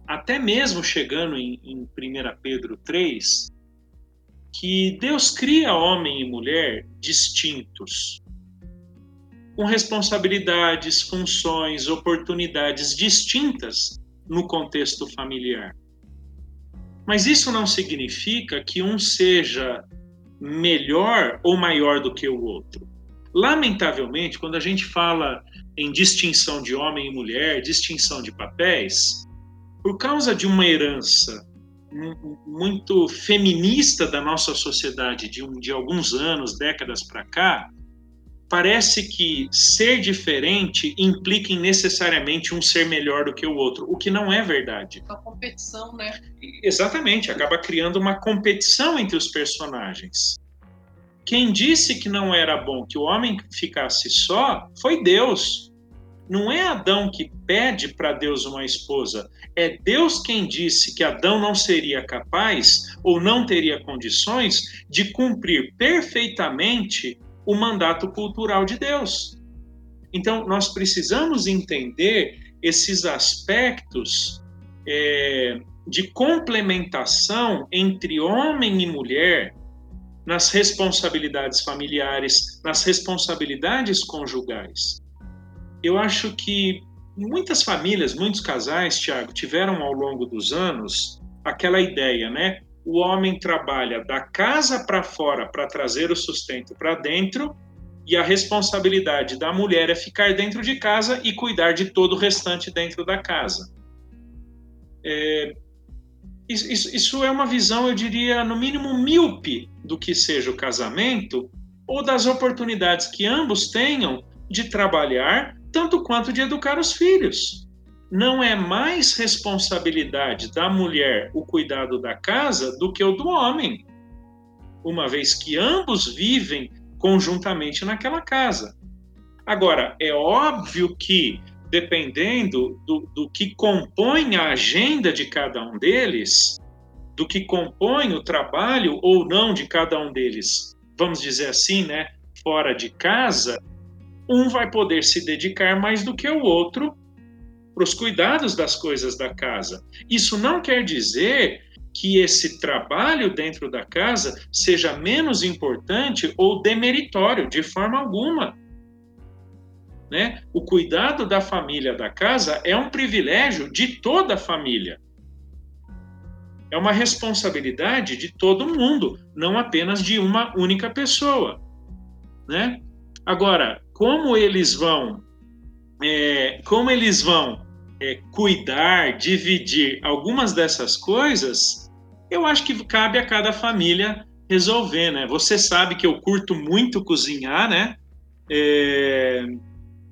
até mesmo chegando em, em 1 Pedro 3, que Deus cria homem e mulher distintos com responsabilidades, funções, oportunidades distintas no contexto familiar. Mas isso não significa que um seja melhor ou maior do que o outro. Lamentavelmente, quando a gente fala em distinção de homem e mulher, distinção de papéis, por causa de uma herança muito feminista da nossa sociedade de, um, de alguns anos, décadas para cá, parece que ser diferente implica necessariamente um ser melhor do que o outro, o que não é verdade. A competição, né? Exatamente, acaba criando uma competição entre os personagens. Quem disse que não era bom que o homem ficasse só foi Deus. Não é Adão que pede para Deus uma esposa, é Deus quem disse que Adão não seria capaz ou não teria condições de cumprir perfeitamente o mandato cultural de Deus. Então, nós precisamos entender esses aspectos é, de complementação entre homem e mulher nas responsabilidades familiares, nas responsabilidades conjugais. Eu acho que muitas famílias, muitos casais, Tiago, tiveram ao longo dos anos aquela ideia, né? O homem trabalha da casa para fora para trazer o sustento para dentro e a responsabilidade da mulher é ficar dentro de casa e cuidar de todo o restante dentro da casa. É, isso, isso, é uma visão, eu diria, no mínimo míope do que seja o casamento ou das oportunidades que ambos tenham de trabalhar, tanto quanto de educar os filhos não é mais responsabilidade da mulher o cuidado da casa do que o do homem, uma vez que ambos vivem conjuntamente naquela casa. Agora, é óbvio que, dependendo do, do que compõe a agenda de cada um deles, do que compõe o trabalho ou não de cada um deles, vamos dizer assim, né, fora de casa, um vai poder se dedicar mais do que o outro para os cuidados das coisas da casa. Isso não quer dizer que esse trabalho dentro da casa seja menos importante ou demeritório, de forma alguma. Né? O cuidado da família da casa é um privilégio de toda a família. É uma responsabilidade de todo mundo, não apenas de uma única pessoa. Né? Agora, como eles vão, é, como eles vão é, cuidar, dividir algumas dessas coisas, eu acho que cabe a cada família resolver, né? Você sabe que eu curto muito cozinhar, né? É,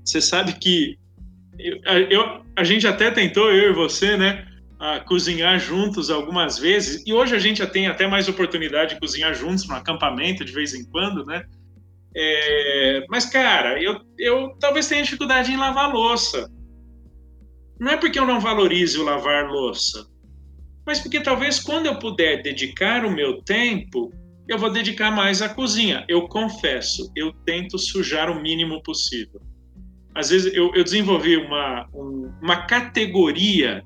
você sabe que eu, eu, a gente até tentou, eu e você, né? A cozinhar juntos algumas vezes. E hoje a gente já tem até mais oportunidade de cozinhar juntos no acampamento de vez em quando, né? É, mas, cara, eu, eu talvez tenha dificuldade em lavar louça. Não é porque eu não valorize o lavar louça, mas porque talvez quando eu puder dedicar o meu tempo, eu vou dedicar mais à cozinha. Eu confesso, eu tento sujar o mínimo possível. Às vezes eu, eu desenvolvi uma, um, uma categoria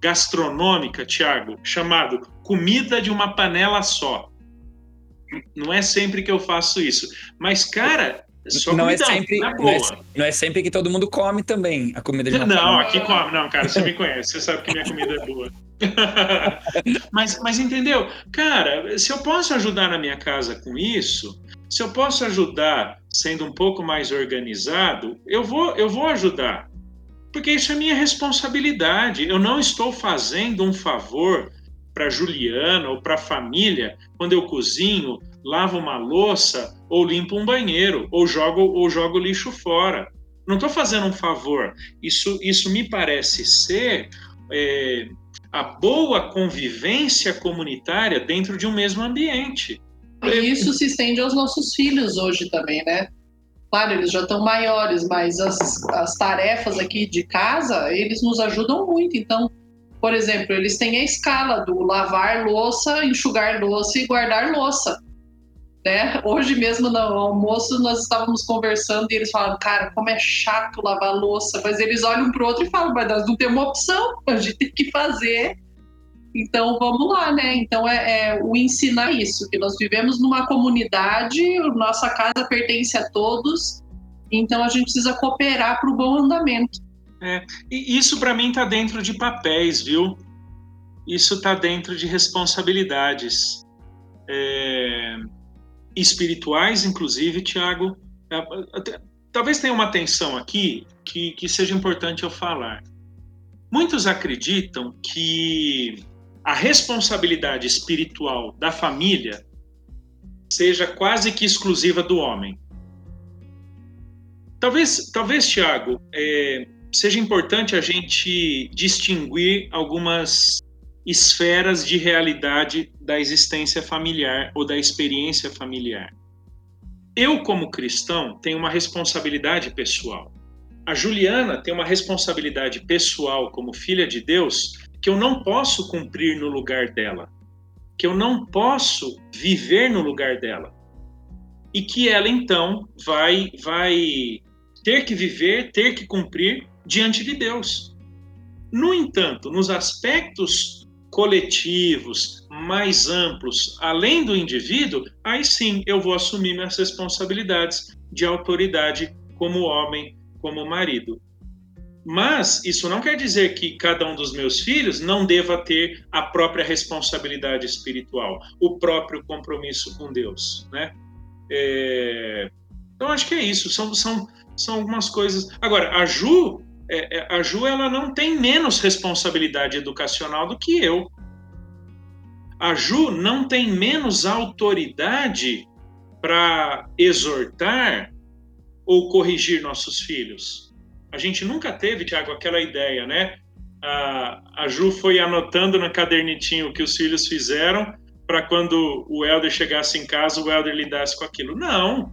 gastronômica, Tiago, chamado comida de uma panela só. Não é sempre que eu faço isso. Mas, cara, só não é sempre não é, não é, sempre que todo mundo come também a comida de uma Não, aqui come. Não, cara, você me conhece, você sabe que minha comida é boa. mas, mas entendeu? Cara, se eu posso ajudar na minha casa com isso, se eu posso ajudar sendo um pouco mais organizado, eu vou, eu vou ajudar. Porque isso é minha responsabilidade. Eu não estou fazendo um favor para Juliana ou para a família quando eu cozinho, lavo uma louça ou limpo um banheiro ou jogo ou jogo lixo fora. Não estou fazendo um favor. Isso, isso me parece ser é, a boa convivência comunitária dentro de um mesmo ambiente. E isso se estende aos nossos filhos hoje também, né? Claro, eles já estão maiores, mas as, as tarefas aqui de casa, eles nos ajudam muito. Então, por exemplo, eles têm a escala do lavar louça, enxugar louça e guardar louça. Né? Hoje mesmo no almoço nós estávamos conversando e eles falaram, cara, como é chato lavar louça, mas eles olham para o outro e falam, mas nós não temos opção, a gente tem que fazer. Então vamos lá, né? Então é, é o ensinar isso, que nós vivemos numa comunidade, nossa casa pertence a todos, então a gente precisa cooperar para o bom andamento. É, e isso para mim está dentro de papéis, viu? Isso está dentro de responsabilidades. É, espirituais, inclusive, Tiago. É, talvez tenha uma tensão aqui que, que seja importante eu falar. Muitos acreditam que a responsabilidade espiritual da família seja quase que exclusiva do homem. Talvez, talvez Tiago, é, seja importante a gente distinguir algumas esferas de realidade da existência familiar ou da experiência familiar. Eu, como cristão, tenho uma responsabilidade pessoal. A Juliana tem uma responsabilidade pessoal como filha de Deus que eu não posso cumprir no lugar dela, que eu não posso viver no lugar dela. E que ela então vai vai ter que viver, ter que cumprir diante de Deus. No entanto, nos aspectos coletivos, mais amplos, além do indivíduo, aí sim eu vou assumir minhas responsabilidades de autoridade como homem, como marido. Mas isso não quer dizer que cada um dos meus filhos não deva ter a própria responsabilidade espiritual, o próprio compromisso com Deus, né? É... Então acho que é isso. São, são, são algumas coisas. Agora a Ju é, é, a Ju ela não tem menos responsabilidade educacional do que eu. A Ju não tem menos autoridade para exortar ou corrigir nossos filhos. A gente nunca teve, Tiago, aquela ideia, né? A, a Ju foi anotando no cadernitinho o que os filhos fizeram para quando o Helder chegasse em casa, o Helder lidasse com aquilo. Não.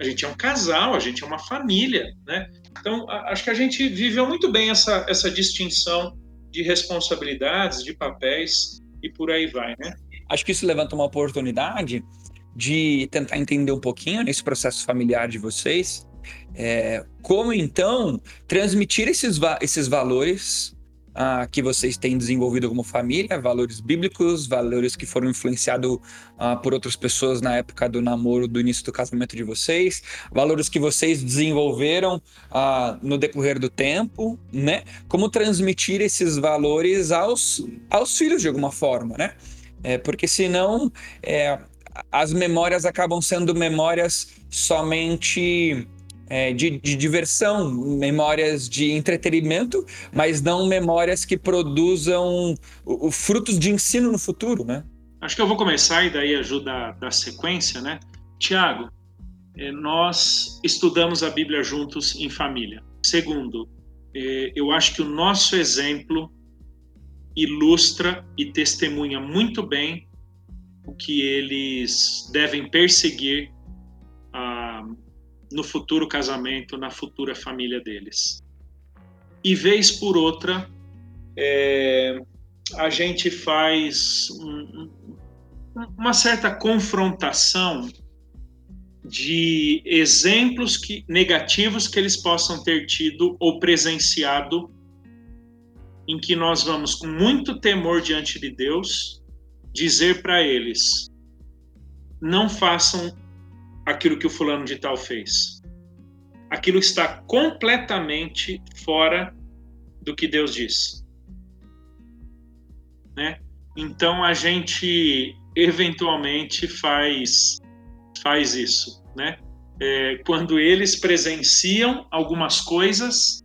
A gente é um casal, a gente é uma família, né? Então, acho que a gente viveu muito bem essa, essa distinção de responsabilidades, de papéis e por aí vai, né? Acho que isso levanta uma oportunidade de tentar entender um pouquinho nesse processo familiar de vocês, é, como então transmitir esses, esses valores uh, que vocês têm desenvolvido como família, valores bíblicos, valores que foram influenciados uh, por outras pessoas na época do namoro, do início do casamento de vocês, valores que vocês desenvolveram uh, no decorrer do tempo, né? Como transmitir esses valores aos, aos filhos de alguma forma, né? É, porque senão é, as memórias acabam sendo memórias somente é, de, de, diversão, memórias de entretenimento, mas não memórias que produzam o, o, frutos de ensino no futuro, né? Acho que eu vou começar e daí ajuda da sequência, né? Tiago, é, nós estudamos a Bíblia juntos em família. Segundo, é, eu acho que o nosso exemplo ilustra e testemunha muito bem o que eles devem perseguir no futuro casamento, na futura família deles. E vez por outra, é, a gente faz um, uma certa confrontação de exemplos que, negativos que eles possam ter tido ou presenciado, em que nós vamos, com muito temor diante de Deus, dizer para eles: não façam aquilo que o fulano de tal fez. Aquilo está completamente fora do que Deus diz. Né? Então a gente eventualmente faz faz isso, né? É, quando eles presenciam algumas coisas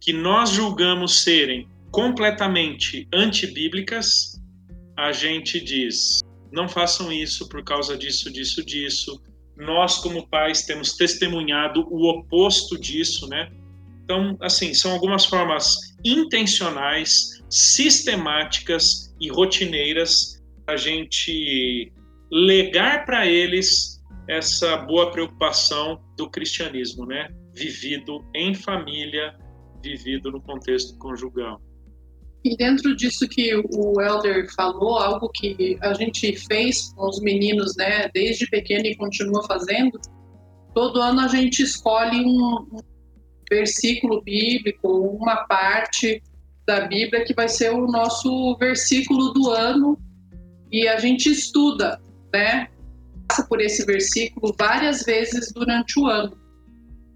que nós julgamos serem completamente antibíblicas, a gente diz: não façam isso por causa disso, disso, disso. Nós, como pais, temos testemunhado o oposto disso, né? Então, assim, são algumas formas intencionais, sistemáticas e rotineiras a gente legar para eles essa boa preocupação do cristianismo, né? Vivido em família, vivido no contexto conjugal. E dentro disso que o Elder falou, algo que a gente fez com os meninos, né, desde pequeno e continua fazendo, todo ano a gente escolhe um, versículo bíblico, uma parte da Bíblia que vai ser o nosso versículo do ano e a gente estuda, né? Passa por esse versículo várias vezes durante o ano.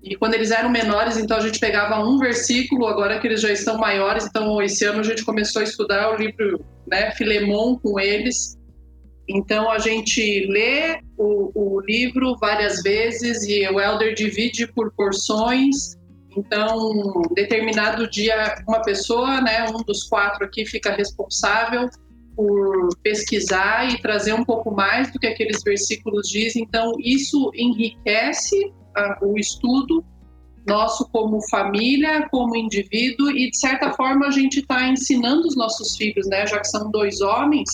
E quando eles eram menores, então a gente pegava um versículo, agora que eles já estão maiores, então esse ano a gente começou a estudar o livro, né, Filemon com eles. Então a gente lê o, o livro várias vezes e o Elder divide por porções. Então, determinado dia, uma pessoa, né, um dos quatro aqui, fica responsável por pesquisar e trazer um pouco mais do que aqueles versículos dizem. Então, isso enriquece o estudo nosso como família, como indivíduo, e de certa forma a gente está ensinando os nossos filhos, né, já que são dois homens,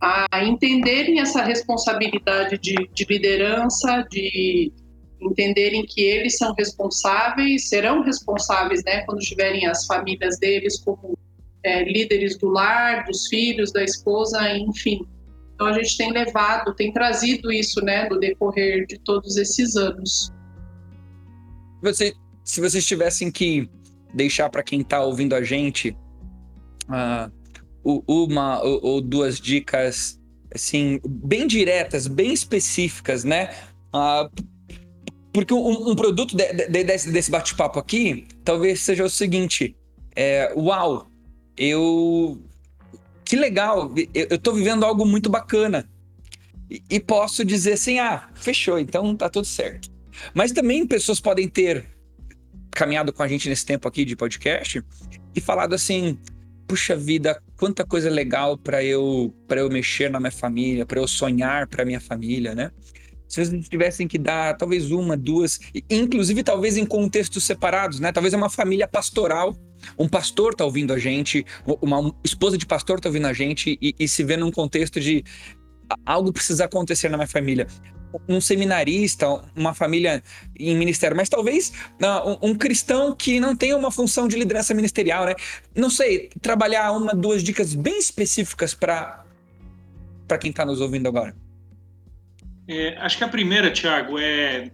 a entenderem essa responsabilidade de, de liderança, de entenderem que eles são responsáveis, serão responsáveis, né, quando tiverem as famílias deles como é, líderes do lar, dos filhos, da esposa, enfim. Então a gente tem levado, tem trazido isso, né, no decorrer de todos esses anos. Você, se vocês tivessem que deixar para quem está ouvindo a gente uh, uma ou, ou, duas dicas assim bem diretas, bem específicas, né? Uh, porque um, um produto de, de, desse, desse bate-papo aqui talvez seja o seguinte: é, uau, eu. Que legal, eu, eu tô vivendo algo muito bacana. E, e posso dizer assim: ah, fechou, então tá tudo certo. Mas também pessoas podem ter caminhado com a gente nesse tempo aqui de podcast e falado assim: puxa vida, quanta coisa legal para eu para eu mexer na minha família, para eu sonhar para minha família, né? se vocês tivessem que dar talvez uma, duas, inclusive talvez em contextos separados, né? Talvez é uma família pastoral, um pastor tá ouvindo a gente, uma esposa de pastor tá ouvindo a gente e, e se vê num contexto de algo precisa acontecer na minha família. Um seminarista, uma família em ministério, mas talvez um, um cristão que não tem uma função de liderança ministerial, né? Não sei, trabalhar uma, duas dicas bem específicas para quem está nos ouvindo agora. É, acho que a primeira, Tiago, é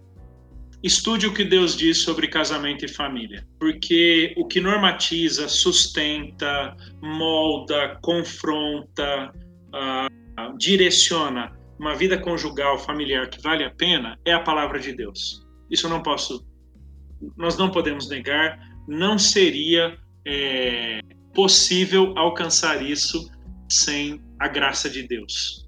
estude o que Deus diz sobre casamento e família, porque o que normatiza, sustenta, molda, confronta, uh, direciona uma vida conjugal, familiar que vale a pena é a palavra de Deus. Isso não posso, nós não podemos negar, não seria é, possível alcançar isso sem a graça de Deus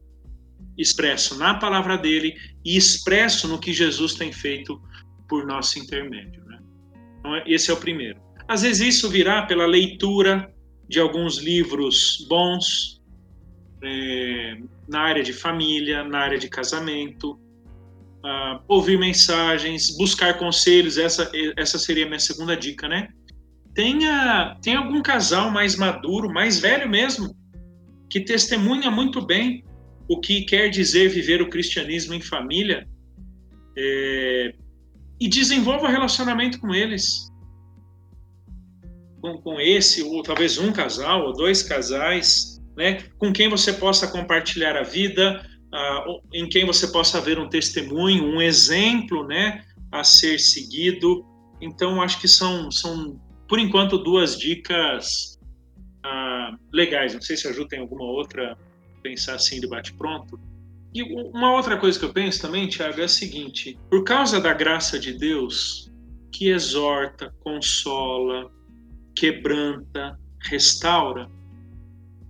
expresso na palavra dele e expresso no que Jesus tem feito por nosso intermédio. Né? Então, esse é o primeiro. Às vezes isso virá pela leitura de alguns livros bons é, na área de família, na área de casamento, uh, ouvir mensagens, buscar conselhos. Essa, essa seria a minha segunda dica, né? tenha, tem algum casal mais maduro, mais velho mesmo, que testemunha muito bem o que quer dizer viver o cristianismo em família é, e desenvolva relacionamento com eles. Com, com esse, ou talvez um casal, ou dois casais, né, com quem você possa compartilhar a vida, uh, em quem você possa ver um testemunho, um exemplo né, a ser seguido. Então, acho que são, são por enquanto, duas dicas uh, legais. Não sei se a tem alguma outra pensar assim de bate-pronto. E uma outra coisa que eu penso também, Tiago, é a seguinte: por causa da graça de Deus, que exorta, consola, quebranta, restaura,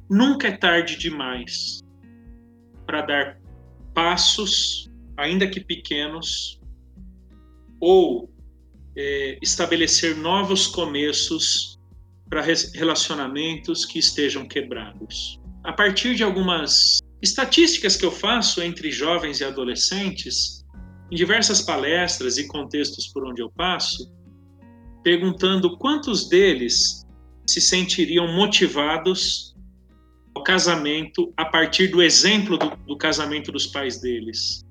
nunca é tarde demais para dar passos, ainda que pequenos, ou é, estabelecer novos começos para relacionamentos que estejam quebrados. A partir de algumas estatísticas que eu faço entre jovens e adolescentes, em diversas palestras e contextos por onde eu passo, perguntando quantos deles se sentiriam motivados ao casamento a partir do exemplo do, do casamento dos pais deles.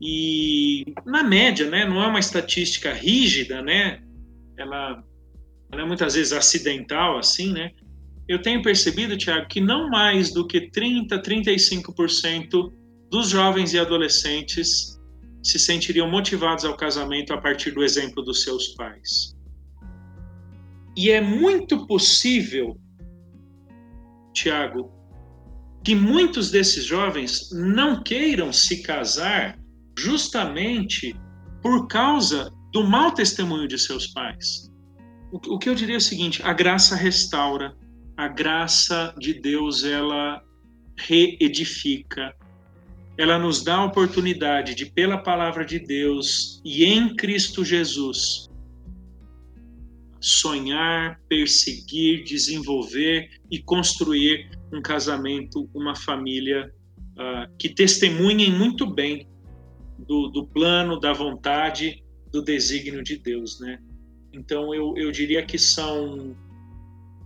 E na média, né, não é uma estatística rígida, né? Ela, ela é muitas vezes acidental, assim, né? Eu tenho percebido, Tiago, que não mais do que 30, 35% dos jovens e adolescentes se sentiriam motivados ao casamento a partir do exemplo dos seus pais. E é muito possível, Tiago, que muitos desses jovens não queiram se casar justamente por causa do mau testemunho de seus pais. O que eu diria é o seguinte: a graça restaura, a graça de Deus ela reedifica, ela nos dá a oportunidade de, pela palavra de Deus e em Cristo Jesus, sonhar, perseguir, desenvolver e construir um casamento, uma família uh, que testemunhem muito bem do, do plano, da vontade, do desígnio de Deus, né? Então eu, eu diria que são,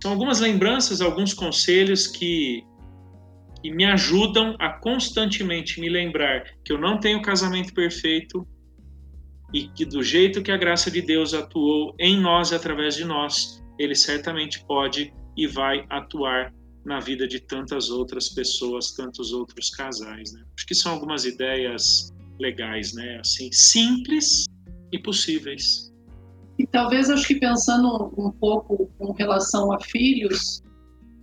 são algumas lembranças, alguns conselhos que, que me ajudam a constantemente me lembrar que eu não tenho casamento perfeito e que do jeito que a graça de Deus atuou em nós e através de nós, ele certamente pode e vai atuar na vida de tantas outras pessoas, tantos outros casais. Né? Acho que são algumas ideias legais, né? Assim, simples e possíveis. E talvez acho que pensando um pouco com relação a filhos,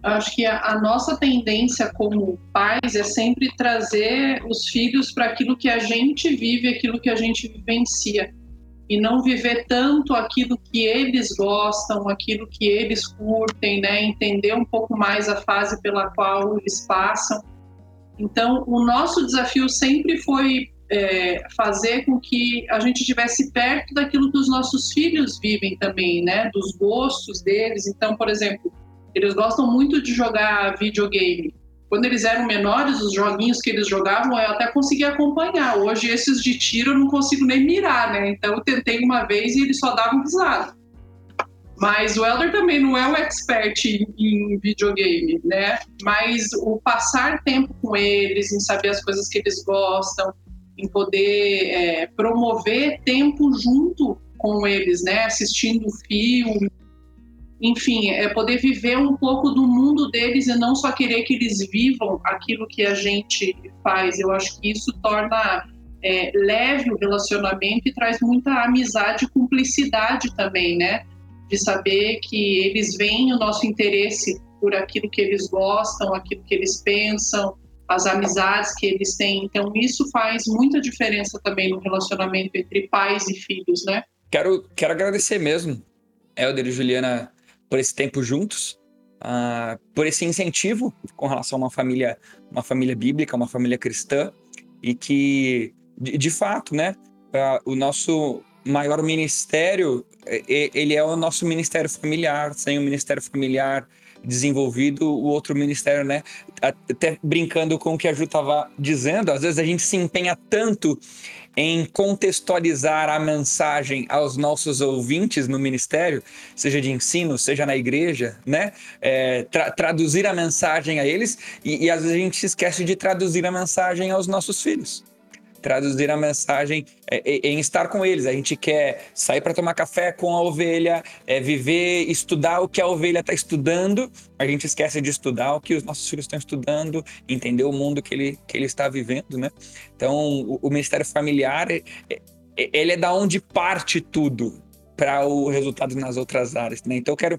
acho que a, a nossa tendência como pais é sempre trazer os filhos para aquilo que a gente vive, aquilo que a gente vivencia e não viver tanto aquilo que eles gostam, aquilo que eles curtem, né? Entender um pouco mais a fase pela qual eles passam. Então, o nosso desafio sempre foi é, fazer com que a gente estivesse perto daquilo que os nossos filhos vivem também, né? Dos gostos deles. Então, por exemplo, eles gostam muito de jogar videogame. Quando eles eram menores, os joguinhos que eles jogavam eu até conseguia acompanhar. Hoje, esses de tiro eu não consigo nem mirar, né? Então, eu tentei uma vez e eles só davam risada. Mas o Elder também não é um expert em, em, videogame, né? Mas o passar tempo com eles, em saber as coisas que eles gostam, em poder é, promover tempo junto com eles, né? Assistindo filme, enfim, é poder viver um pouco do mundo deles e não só querer que eles vivam aquilo que a gente faz. Eu acho que isso torna é, leve o relacionamento e traz muita amizade e cumplicidade também, né? De saber que eles veem o nosso interesse por aquilo que eles gostam, aquilo que eles pensam, as amizades que eles têm. Então, isso faz muita diferença também no relacionamento entre pais e filhos, né? Quero, quero agradecer mesmo, Helder e Juliana, por esse tempo juntos, uh, por esse incentivo com relação a uma família, uma família bíblica, uma família cristã, e que, de, de fato, né, uh, o nosso maior ministério, ele é o nosso ministério familiar, sem o ministério familiar desenvolvido o outro ministério, né? Até brincando com o que a Ju estava dizendo, às vezes a gente se empenha tanto em contextualizar a mensagem aos nossos ouvintes no ministério, seja de ensino, seja na igreja, né? É, tra traduzir a mensagem a eles e, e às vezes a gente se esquece de traduzir a mensagem aos nossos filhos traduzir a mensagem é, é, em estar com eles. A gente quer sair para tomar café com a ovelha, é, viver, estudar o que a ovelha está estudando. A gente esquece de estudar o que os nossos filhos estão estudando, entender o mundo que ele, que ele está vivendo, né? Então, o, o ministério familiar, é, ele é da onde parte tudo para o resultado nas outras áreas, né? Então, eu quero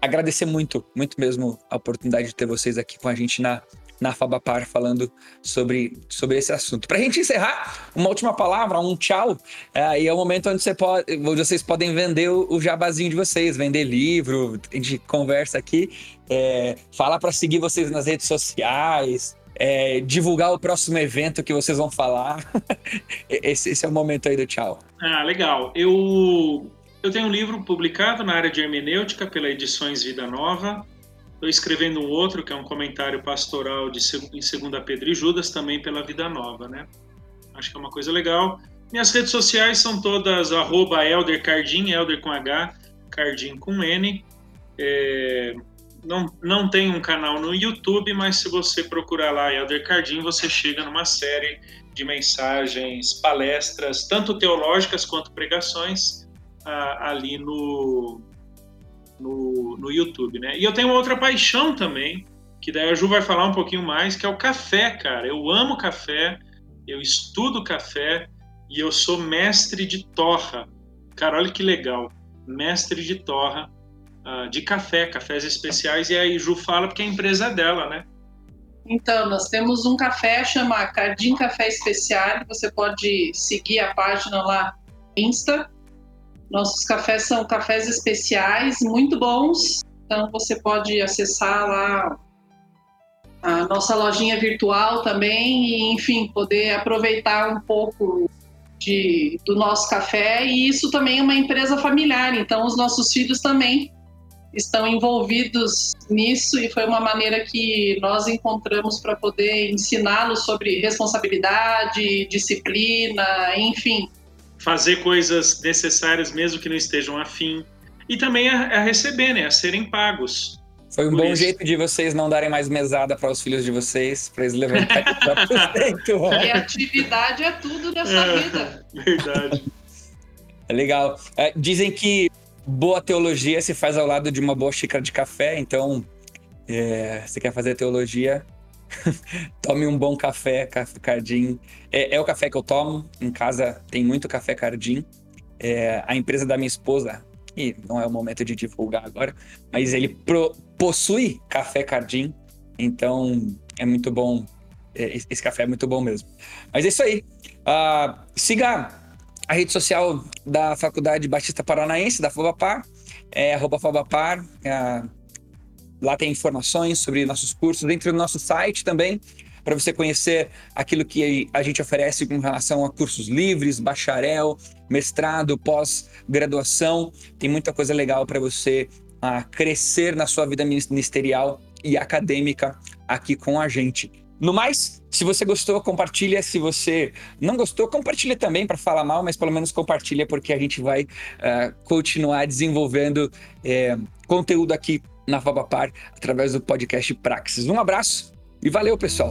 agradecer muito, muito mesmo a oportunidade de ter vocês aqui com a gente na na Fabapar falando sobre, sobre esse assunto. Para a gente encerrar, uma última palavra, um tchau, é, e é o momento onde, você pode, vocês podem vender o, o jabazinho de vocês, vender livro, a gente conversa aqui, é, fala para seguir vocês nas redes sociais, é, divulgar o próximo evento que vocês vão falar. esse, esse, é o momento aí do tchau. Ah, legal. Eu, eu tenho um livro publicado na área de hermenêutica pela Edições Vida Nova, Estou escrevendo um outro, que é um comentário pastoral de, em 2 Pedro e Judas, também pela Vida Nova, né? Acho que é uma coisa legal. Minhas redes sociais são todas arroba Elder Cardim, Elder com H, Cardim com N. É, não, não tem um canal no YouTube, mas se você procurar lá Elder Cardim, você chega numa série de mensagens, palestras, tanto teológicas quanto pregações, ah, ali no, no, no YouTube, né? E eu tenho outra paixão também, que daí a Ju vai falar um pouquinho mais, que é o café, cara. Eu amo café, eu estudo café e eu sou mestre de torra. Cara, olha que legal. Mestre de torra uh, de café, cafés especiais. E aí Ju fala porque é a empresa dela, né? Então, nós temos um café chamado Cardim Café Especial. Você pode seguir a página lá Insta, nossos cafés são cafés especiais, muito bons. Então você pode acessar lá a nossa lojinha virtual também e, enfim, poder aproveitar um pouco de, do nosso café. E isso também é uma empresa familiar, então os nossos filhos também estão envolvidos nisso e foi uma maneira que nós encontramos para poder ensiná-los sobre responsabilidade, disciplina, enfim, fazer coisas necessárias mesmo que não estejam afim. E também a, a receber, né? A serem pagos. Foi um bom isso. jeito de vocês não darem mais mesada para os filhos de vocês, para eles levantarem Criatividade é tudo nessa é, vida. Verdade. É legal. É, dizem que boa teologia se faz ao lado de uma boa xícara de café, então é, você quer fazer teologia, Tome um bom café, café Cardim. É, é, o café que eu tomo. Em casa tem muito café Cardim. É, a empresa da minha esposa, que não é o momento de divulgar agora, mas ele pro, possui café Cardim. Então é muito bom. É, esse café é muito bom mesmo. Mas é isso aí. Uh, siga a rede social da Faculdade Batista Paranaense, da Fobapar. É arroba Fobapar. É, Lá tem informações sobre nossos cursos, dentro do nosso site também, para você conhecer aquilo que a gente oferece com relação a cursos livres, bacharel, mestrado, pós-graduação. Tem muita coisa legal para você a crescer na sua vida ministerial e acadêmica aqui com a gente. No mais, se você gostou, compartilha. Se você não gostou, compartilha também para falar mal, mas pelo menos compartilha porque a gente vai uh, continuar desenvolvendo uh, conteúdo aqui na Vabapar através do podcast Praxis. Um abraço e valeu, pessoal!